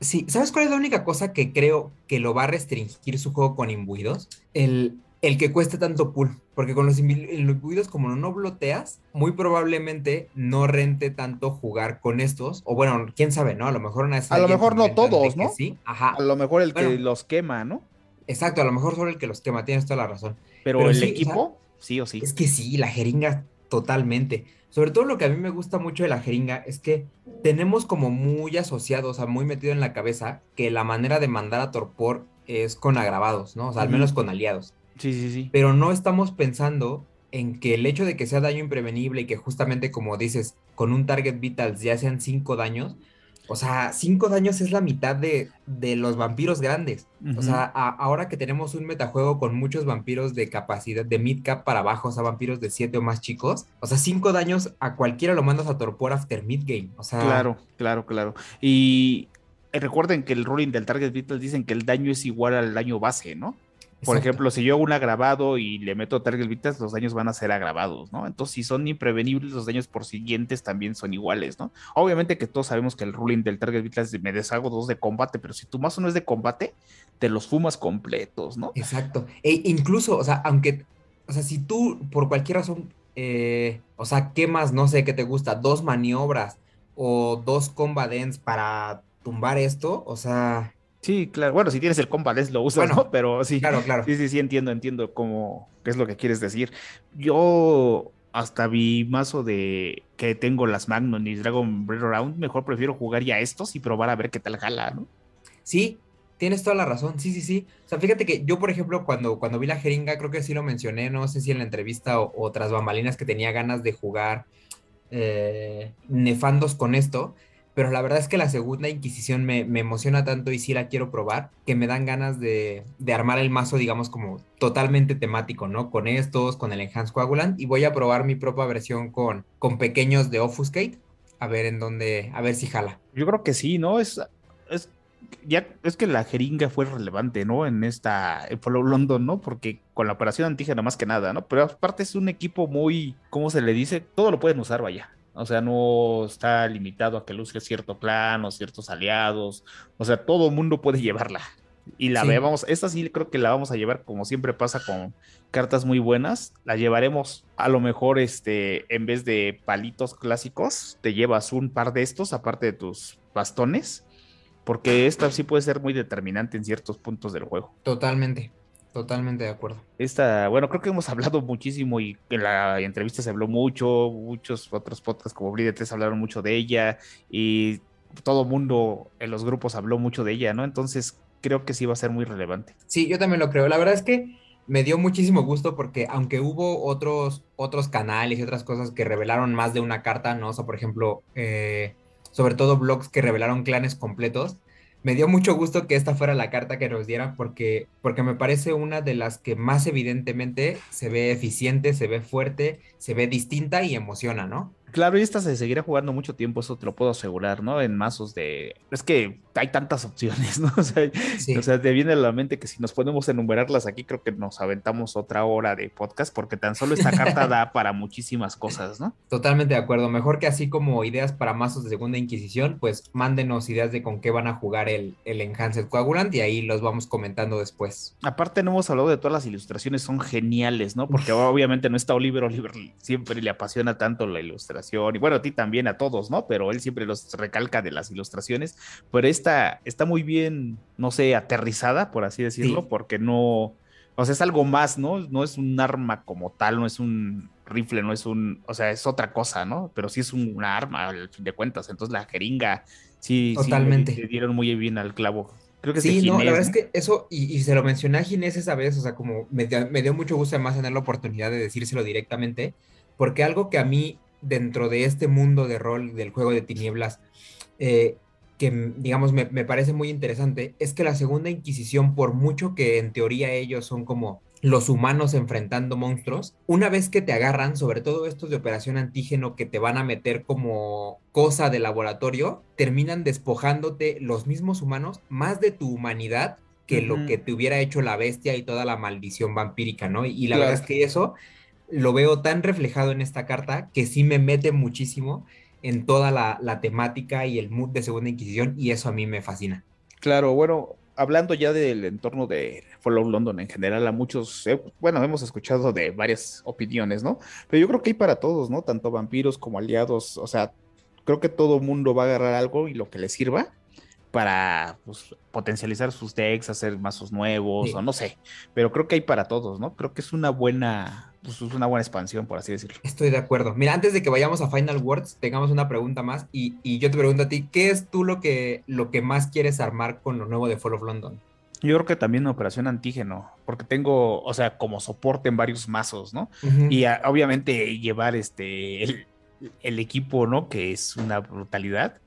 Sí, ¿sabes cuál es la única cosa que creo que lo va a restringir su juego con imbuidos? El, el que cueste tanto pool. Porque con los imbuidos, como no bloteas, muy probablemente no rente tanto jugar con estos. O bueno, quién sabe, ¿no? A lo mejor una A lo mejor no todos, ¿no? Sí, ajá. A lo mejor el que los quema, ¿no? Exacto, a lo mejor solo el que los quema, tienes toda la razón. Pero, el equipo, sí o sí. Es que sí, la jeringa totalmente. Sobre todo lo que a mí me gusta mucho de la jeringa es que tenemos como muy asociado, o sea, muy metido en la cabeza que la manera de mandar a torpor es con agravados, ¿no? O sea, al menos con aliados. Sí, sí, sí. Pero no estamos pensando en que el hecho de que sea daño imprevenible y que justamente como dices, con un target vitals ya sean cinco daños, o sea, cinco daños es la mitad de, los vampiros grandes. O sea, ahora que tenemos un metajuego con muchos vampiros de capacidad de mid cap para abajo, o sea, vampiros de siete o más chicos, o sea, cinco daños a cualquiera lo mandas a torpor after mid game. O sea, claro, claro, claro. Y recuerden que el ruling del target vital dicen que el daño es igual al daño base, ¿no? Por ejemplo, si yo hago un agravado y le meto target vitas, los daños van a ser agravados, ¿no? Entonces, si son imprevenibles, los daños por siguientes también son iguales, ¿no? Obviamente que todos sabemos que el ruling del target vitas me deshago dos de combate, pero si tu mazo no es de combate, te los fumas completos, ¿no? Exacto. E incluso, o sea, aunque, o sea, si tú por cualquier razón, eh, o sea, quemas, no sé qué te gusta, dos maniobras o dos combatants para tumbar esto, o sea, Sí, claro. Bueno, si tienes el Combat lo usas, ¿no? Pero sí. Claro, claro. Sí, sí, sí, entiendo, entiendo cómo, qué es lo que quieres decir. Yo hasta vi mazo de que tengo las Magnum y Dragon Breath Around, mejor prefiero jugar ya estos y probar a ver qué tal jala, ¿no? Sí, tienes toda la razón, sí, sí, sí. O sea, fíjate que yo, por ejemplo, cuando, cuando vi la jeringa, creo que sí lo mencioné, no sé si en la entrevista o, otras bambalinas que tenía ganas de jugar eh, nefandos con esto pero la verdad es que la segunda Inquisición me, emociona tanto y sí la quiero probar, que me dan ganas de, armar el mazo, digamos, como totalmente temático, ¿no? Con estos, con el Enhanced Coagulant, y voy a probar mi propia versión con, con pequeños de Offuscate, a ver en dónde, a ver si jala. Yo creo que sí, ¿no? Es, es, ya, es que la jeringa fue relevante, ¿no? En esta, en Follow London, ¿no? Porque con la operación antígena más que nada, ¿no? Pero aparte es un equipo muy, ¿cómo se le dice? Todo lo pueden usar, vaya. O sea, no está limitado a que luzca cierto clan o ciertos aliados. O sea, todo el mundo puede llevarla. Y la veamos, esta sí creo que la vamos a llevar como siempre pasa con cartas muy buenas. La llevaremos a lo mejor este en vez de palitos clásicos, te llevas un par de estos aparte de tus bastones, porque esta sí puede ser muy determinante en ciertos puntos del juego. Totalmente. Totalmente de acuerdo. Esta, bueno, creo que hemos hablado muchísimo y en la entrevista se habló mucho, muchos otros podcasts como 3 hablaron mucho de ella y todo mundo en los grupos habló mucho de ella, ¿no? Entonces creo que sí va a ser muy relevante. Sí, yo también lo creo. La verdad es que me dio muchísimo gusto porque aunque hubo otros, otros canales y otras cosas que revelaron más de una carta, ¿no? O sea, por ejemplo, eh, sobre todo blogs que revelaron clanes completos, me dio mucho gusto que esta fuera la carta que nos dieran porque, porque me parece una de las que más evidentemente se ve eficiente, se ve fuerte, se ve distinta y emociona, ¿no? Claro, y esta se seguirá jugando mucho tiempo, eso te lo puedo asegurar, ¿no? En mazos de... Es que hay tantas opciones, ¿no? O sea, o sea, te viene a la mente que si nos podemos enumerarlas aquí, creo que nos aventamos otra hora de podcast, porque tan solo esta carta da para muchísimas cosas, ¿no? Totalmente de acuerdo. Mejor que así como ideas para mazos de segunda Inquisición, pues mándenos ideas de con qué van a jugar el, el Enhanced Coagulant y ahí los vamos comentando después. Aparte, no hemos hablado de todas las ilustraciones, son geniales, ¿no? Porque obviamente no está Oliver, Oliver siempre le apasiona tanto la ilustración y bueno, a ti también, a todos, ¿no? Pero él siempre los recalca de las ilustraciones, pero esta está muy bien, no sé, aterrizada, por así decirlo, porque no, o sea, es algo más, ¿no? No es un arma como tal, no es un rifle, no es un, o sea, es otra cosa, ¿no? Pero sí es una arma, al fin de cuentas, entonces la jeringa, sí, Totalmente. sí, le dieron muy bien al clavo. Creo que sí, no, la verdad es que eso, y, se lo mencioné a Ginés esa vez, o sea, como me, me dio mucho gusto además tener la oportunidad de decírselo directamente, porque algo que a mí dentro de este mundo de rol del juego de tinieblas, eh, que digamos me, parece muy interesante, es que la segunda Inquisición, por mucho que en teoría ellos son como los humanos enfrentando monstruos, una vez que te agarran, sobre todo estos de operación antígeno que te van a meter como cosa de laboratorio, terminan despojándote los mismos humanos más de tu humanidad que lo que te hubiera hecho la bestia y toda la maldición vampírica, ¿no? Y la verdad es que eso lo veo tan reflejado en esta carta que sí me mete muchísimo en toda la, temática y el mood de Segunda Inquisición y eso a mí me fascina. Claro, bueno, hablando ya del entorno de Follow London en general, a muchos, eh, bueno, hemos escuchado de varias opiniones, ¿no? Pero yo creo que hay para todos, ¿no? Tanto vampiros como aliados, o sea, creo que todo mundo va a agarrar algo y lo que le sirva para pues, potencializar sus decks, hacer mazos nuevos o no sé, pero creo que hay para todos, ¿no? Creo que es una buena pues, es una buena expansión, por así decirlo. Estoy de acuerdo. Mira, antes de que vayamos a Final Words, tengamos una pregunta más y, y, yo te pregunto a ti, ¿qué es tú lo que, lo que más quieres armar con lo nuevo de Fall of London? Yo creo que también una operación antígeno, porque tengo, o sea, como soporte en varios mazos, ¿no? Y obviamente llevar este el, el, equipo, ¿no? Que es una brutalidad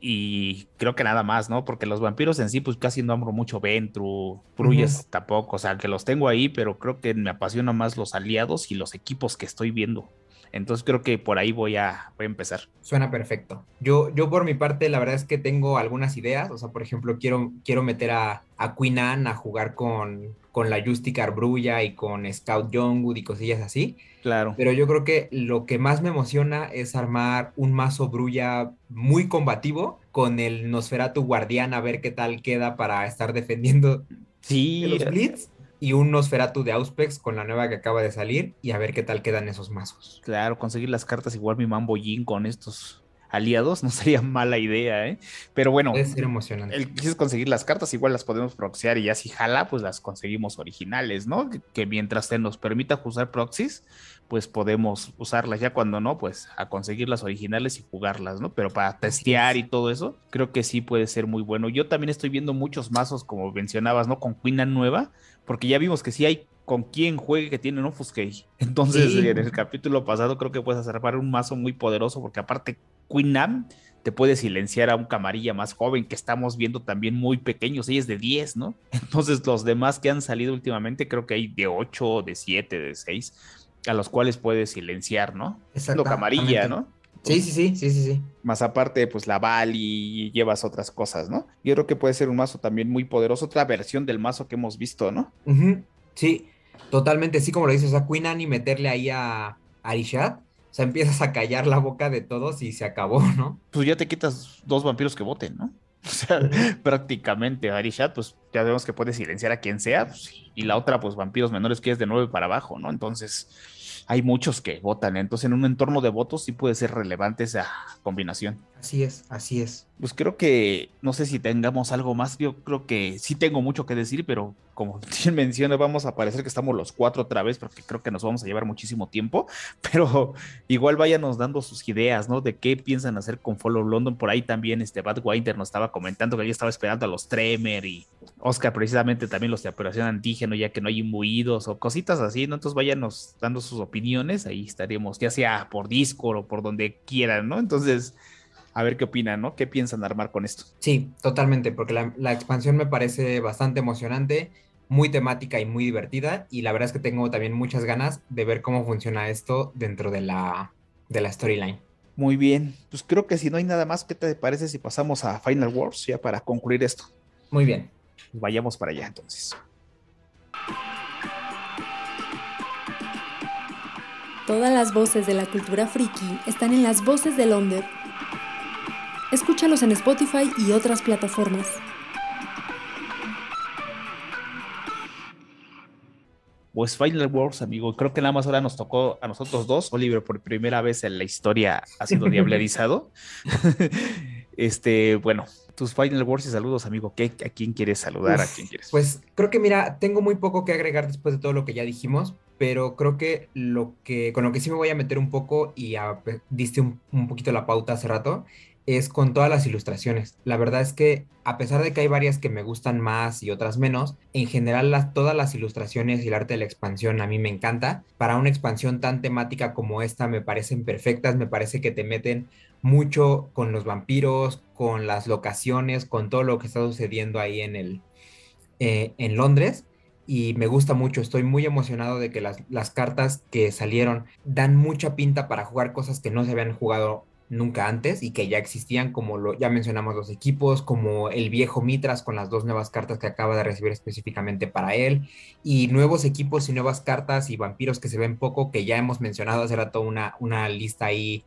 y creo que nada más, ¿no? Porque los vampiros en sí, pues casi no amo mucho Ventru, Bruyes tampoco, o sea, que los tengo ahí, pero creo que me apasiona más los aliados y los equipos que estoy viendo. Entonces creo que por ahí voy a, voy a empezar. Suena perfecto. Yo, yo por mi parte, la verdad es que tengo algunas ideas. O sea, por ejemplo, quiero, quiero meter a, a Queen Anne a jugar con, con la Justicar Brulla y con Scout Youngwood y cosillas así. Claro. Pero yo creo que lo que más me emociona es armar un mazo Brulla muy combativo con el Nosferatu Guardián a ver qué tal queda para estar defendiendo sí. los Blitz y un Nosferatu de Auspex con la nueva que acaba de salir y a ver qué tal quedan esos mazos. Claro, conseguir las cartas igual mi Mambo Jin con estos aliados no sería mala idea, ¿eh? Pero bueno, es emocionante. El conseguir las cartas, igual las podemos proxiar y ya si jala, pues las conseguimos originales, ¿no? Que, mientras se nos permita usar proxies, pues podemos usarlas ya cuando no, pues a conseguir las originales y jugarlas, ¿no? Pero para testear y todo eso, creo que sí puede ser muy bueno. Yo también estoy viendo muchos mazos, como mencionabas, ¿no? Con Queen nueva, porque ya vimos que sí hay con quien juegue que tiene un Offuscate. Entonces, en el capítulo pasado creo que puedes hacer un mazo muy poderoso, porque aparte Queen Nam te puede silenciar a un camarilla más joven que estamos viendo también muy pequeños, ella es de 10, ¿no? Entonces los demás que han salido últimamente creo que hay de 8, de 7, de 6 a los cuales puedes silenciar, ¿no? Lo camarilla, ¿no? Sí, sí, sí, sí, sí, sí. Más aparte, pues la Val y llevas otras cosas, ¿no? Yo creo que puede ser un mazo también muy poderoso, otra versión del mazo que hemos visto, ¿no? Sí, totalmente, sí, como lo dices, o sea, Queen Annie meterle ahí a Arishat, o sea, empiezas a callar la boca de todos y se acabó, ¿no? Pues ya te quitas dos vampiros que voten, ¿no? O sea, prácticamente Arishat, pues ya vemos que puede silenciar a quien sea, pues, y la otra, pues vampiros menores que es de nueve para abajo, ¿no? Entonces, hay muchos que votan. Entonces, en un entorno de votos sí puede ser relevante esa combinación. Así es, así es. Pues creo que, no sé si tengamos algo más. Yo creo que sí tengo mucho que decir, pero como bien menciona, vamos a parecer que estamos los cuatro otra vez, porque creo que nos vamos a llevar muchísimo tiempo. Pero igual váyanos dando sus ideas, ¿no? De qué piensan hacer con Follow London. Por ahí también este Bad Winter nos estaba comentando que ya estaba esperando a los Tremer y Oscar precisamente también los de operación antígeno, ya que no hay imbuidos o cositas así, ¿no? Entonces váyanos dando sus opiniones, ahí estaremos, ya sea por Discord o por donde quieran, ¿no? Entonces, a ver qué opinan, ¿no? ¿Qué piensan armar con esto? Sí, totalmente, porque la, expansión me parece bastante emocionante, muy temática y muy divertida, y la verdad es que tengo también muchas ganas de ver cómo funciona esto dentro de la, de la storyline. Muy bien, pues creo que si no hay nada más, ¿qué te parece si pasamos a Final Wars ya para concluir esto? Muy bien. Vayamos para allá entonces. Todas las voces de la cultura friki están en las voces de Londres. Escúchalos en Spotify y otras plataformas. Pues Final Wars, amigo. Creo que nada más ahora nos tocó a nosotros dos. Oliver, por primera vez en la historia ha sido diablerizado. este, bueno, tus final words y saludos, amigo. ¿Qué, ¿A quién quieres saludar? ¿A quién quieres? Pues creo que, mira, tengo muy poco que agregar después de todo lo que ya dijimos, pero creo que lo que con lo que sí me voy a meter un poco y diste un, un poquito la pauta hace rato es con todas las ilustraciones. La verdad es que a pesar de que hay varias que me gustan más y otras menos, en general las, todas las ilustraciones y el arte de la expansión a mí me encanta. Para una expansión tan temática como esta me parecen perfectas, me parece que te meten mucho con los vampiros, con las locaciones, con todo lo que está sucediendo ahí en, el, eh, en Londres. Y me gusta mucho, estoy muy emocionado de que las, las cartas que salieron dan mucha pinta para jugar cosas que no se habían jugado nunca antes y que ya existían, como lo, ya mencionamos los equipos, como el viejo Mitras con las dos nuevas cartas que acaba de recibir específicamente para él, y nuevos equipos y nuevas cartas y vampiros que se ven poco, que ya hemos mencionado hace rato una, una lista ahí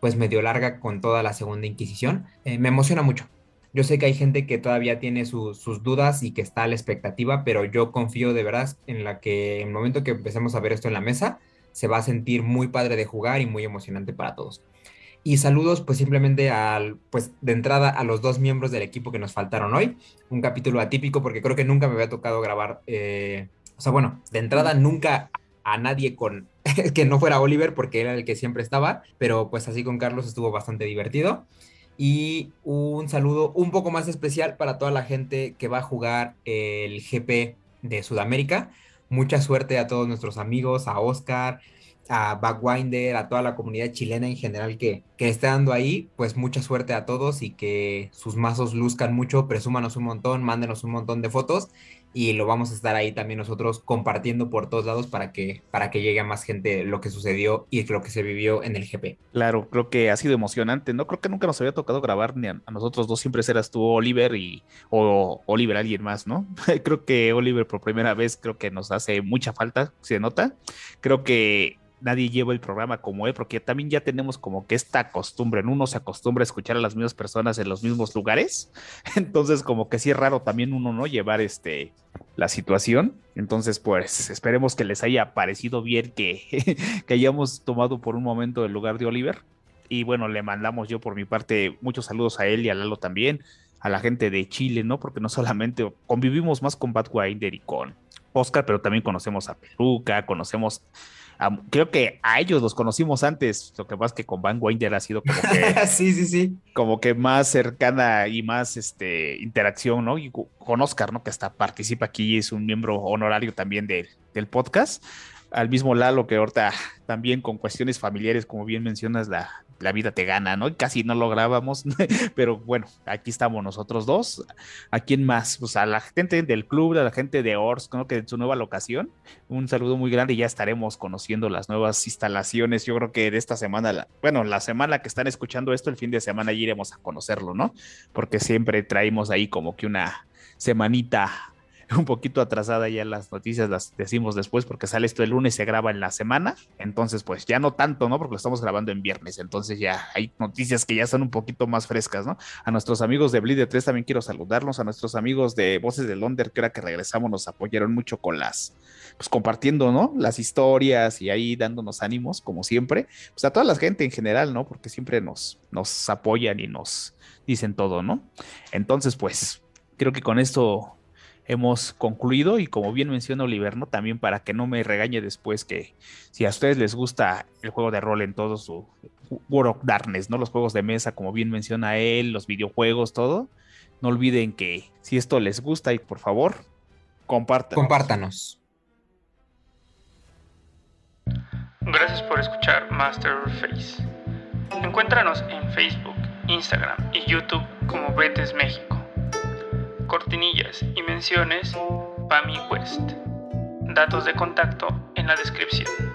pues medio larga con toda la segunda Inquisición. Eh, me emociona mucho. Yo sé que hay gente que todavía tiene sus dudas y que está a la expectativa, pero yo confío de verdad en la que en el momento que empecemos a ver esto en la mesa, se va a sentir muy padre de jugar y muy emocionante para todos. Y saludos pues simplemente al, pues de entrada a los dos miembros del equipo que nos faltaron hoy. Un capítulo atípico porque creo que nunca me había tocado grabar, eh, o sea, bueno, de entrada nunca a nadie con que no fuera Oliver porque era el que siempre estaba, pero pues así con Carlos estuvo bastante divertido. Y un saludo un poco más especial para toda la gente que va a jugar el GP de Sudamérica. Mucha suerte a todos nuestros amigos, a Oscar, a Backwinder, a toda la comunidad chilena en general que, que esté dando ahí, pues mucha suerte a todos y que sus mazos luzcan mucho, presúmanos un montón, mándenos un montón de fotos y lo vamos a estar ahí también nosotros compartiendo por todos lados para que, para que llegue a más gente lo que sucedió y lo que se vivió en el GP. Claro, creo que ha sido emocionante, ¿no? Creo que nunca nos había tocado grabar ni a, nosotros dos, siempre eras tú Oliver y o Oliver alguien más, ¿no? creo que Oliver por primera vez creo que nos hace mucha falta, se nota. Creo que nadie lleva el programa como él, porque también ya tenemos como que esta costumbre, ¿no? Uno se acostumbra a escuchar a las mismas personas en los mismos lugares, entonces como que sí es raro también uno, ¿no? Llevar este, la situación, entonces pues esperemos que les haya parecido bien que, que hayamos tomado por un momento el lugar de Oliver, y bueno, le mandamos yo por mi parte muchos saludos a él y a Lalo también, a la gente de Chile, ¿no? Porque no solamente convivimos más con Bad Winder y con Oscar, pero también conocemos a Peluca, conocemos creo que a ellos los conocimos antes, lo que pasa es que con Van Winder ha sido como que, sí, sí, sí. como que más cercana y más este, interacción, ¿no? Y con Oscar, ¿no? Que hasta participa aquí, es un miembro honorario también del podcast. Al mismo Lalo que ahorita también con cuestiones familiares, como bien mencionas, la, la vida te gana, ¿no? Casi no lo grabamos, pero bueno, aquí estamos nosotros dos. ¿A quién más? Pues a la gente del club, a la gente de Ors, ¿no? que en su nueva locación. Un saludo muy grande y ya estaremos conociendo las nuevas instalaciones. Yo creo que de esta semana, bueno, la semana que están escuchando esto, el fin de semana ya iremos a conocerlo, ¿no? Porque siempre traemos ahí como que una semanita un poquito atrasada ya las noticias, las decimos después porque sale esto el lunes, se graba en la semana, entonces pues ya no tanto, ¿no? Porque lo estamos grabando en viernes, entonces ya hay noticias que ya son un poquito más frescas, ¿no? A nuestros amigos de Bleed 3 también quiero saludarlos, a nuestros amigos de Voces de Londres, que ahora que regresamos nos apoyaron mucho con las, pues compartiendo, ¿no? Las historias y ahí dándonos ánimos, como siempre, pues a toda la gente en general, ¿no? Porque siempre nos, nos apoyan y nos dicen todo, ¿no? Entonces, pues creo que con esto hemos concluido y como bien menciona Oliver, ¿no? También para que no me regañe después que si a ustedes les gusta el juego de rol en todo su World of Darkness, ¿no? Los juegos de mesa, como bien menciona él, los videojuegos, todo, no olviden que si esto les gusta y por favor, compártanos. Compártanos. Gracias por escuchar Master Face. Encuéntranos en Facebook, Instagram y YouTube como Betes México cortinillas y menciones, Pami West. Datos de contacto en la descripción.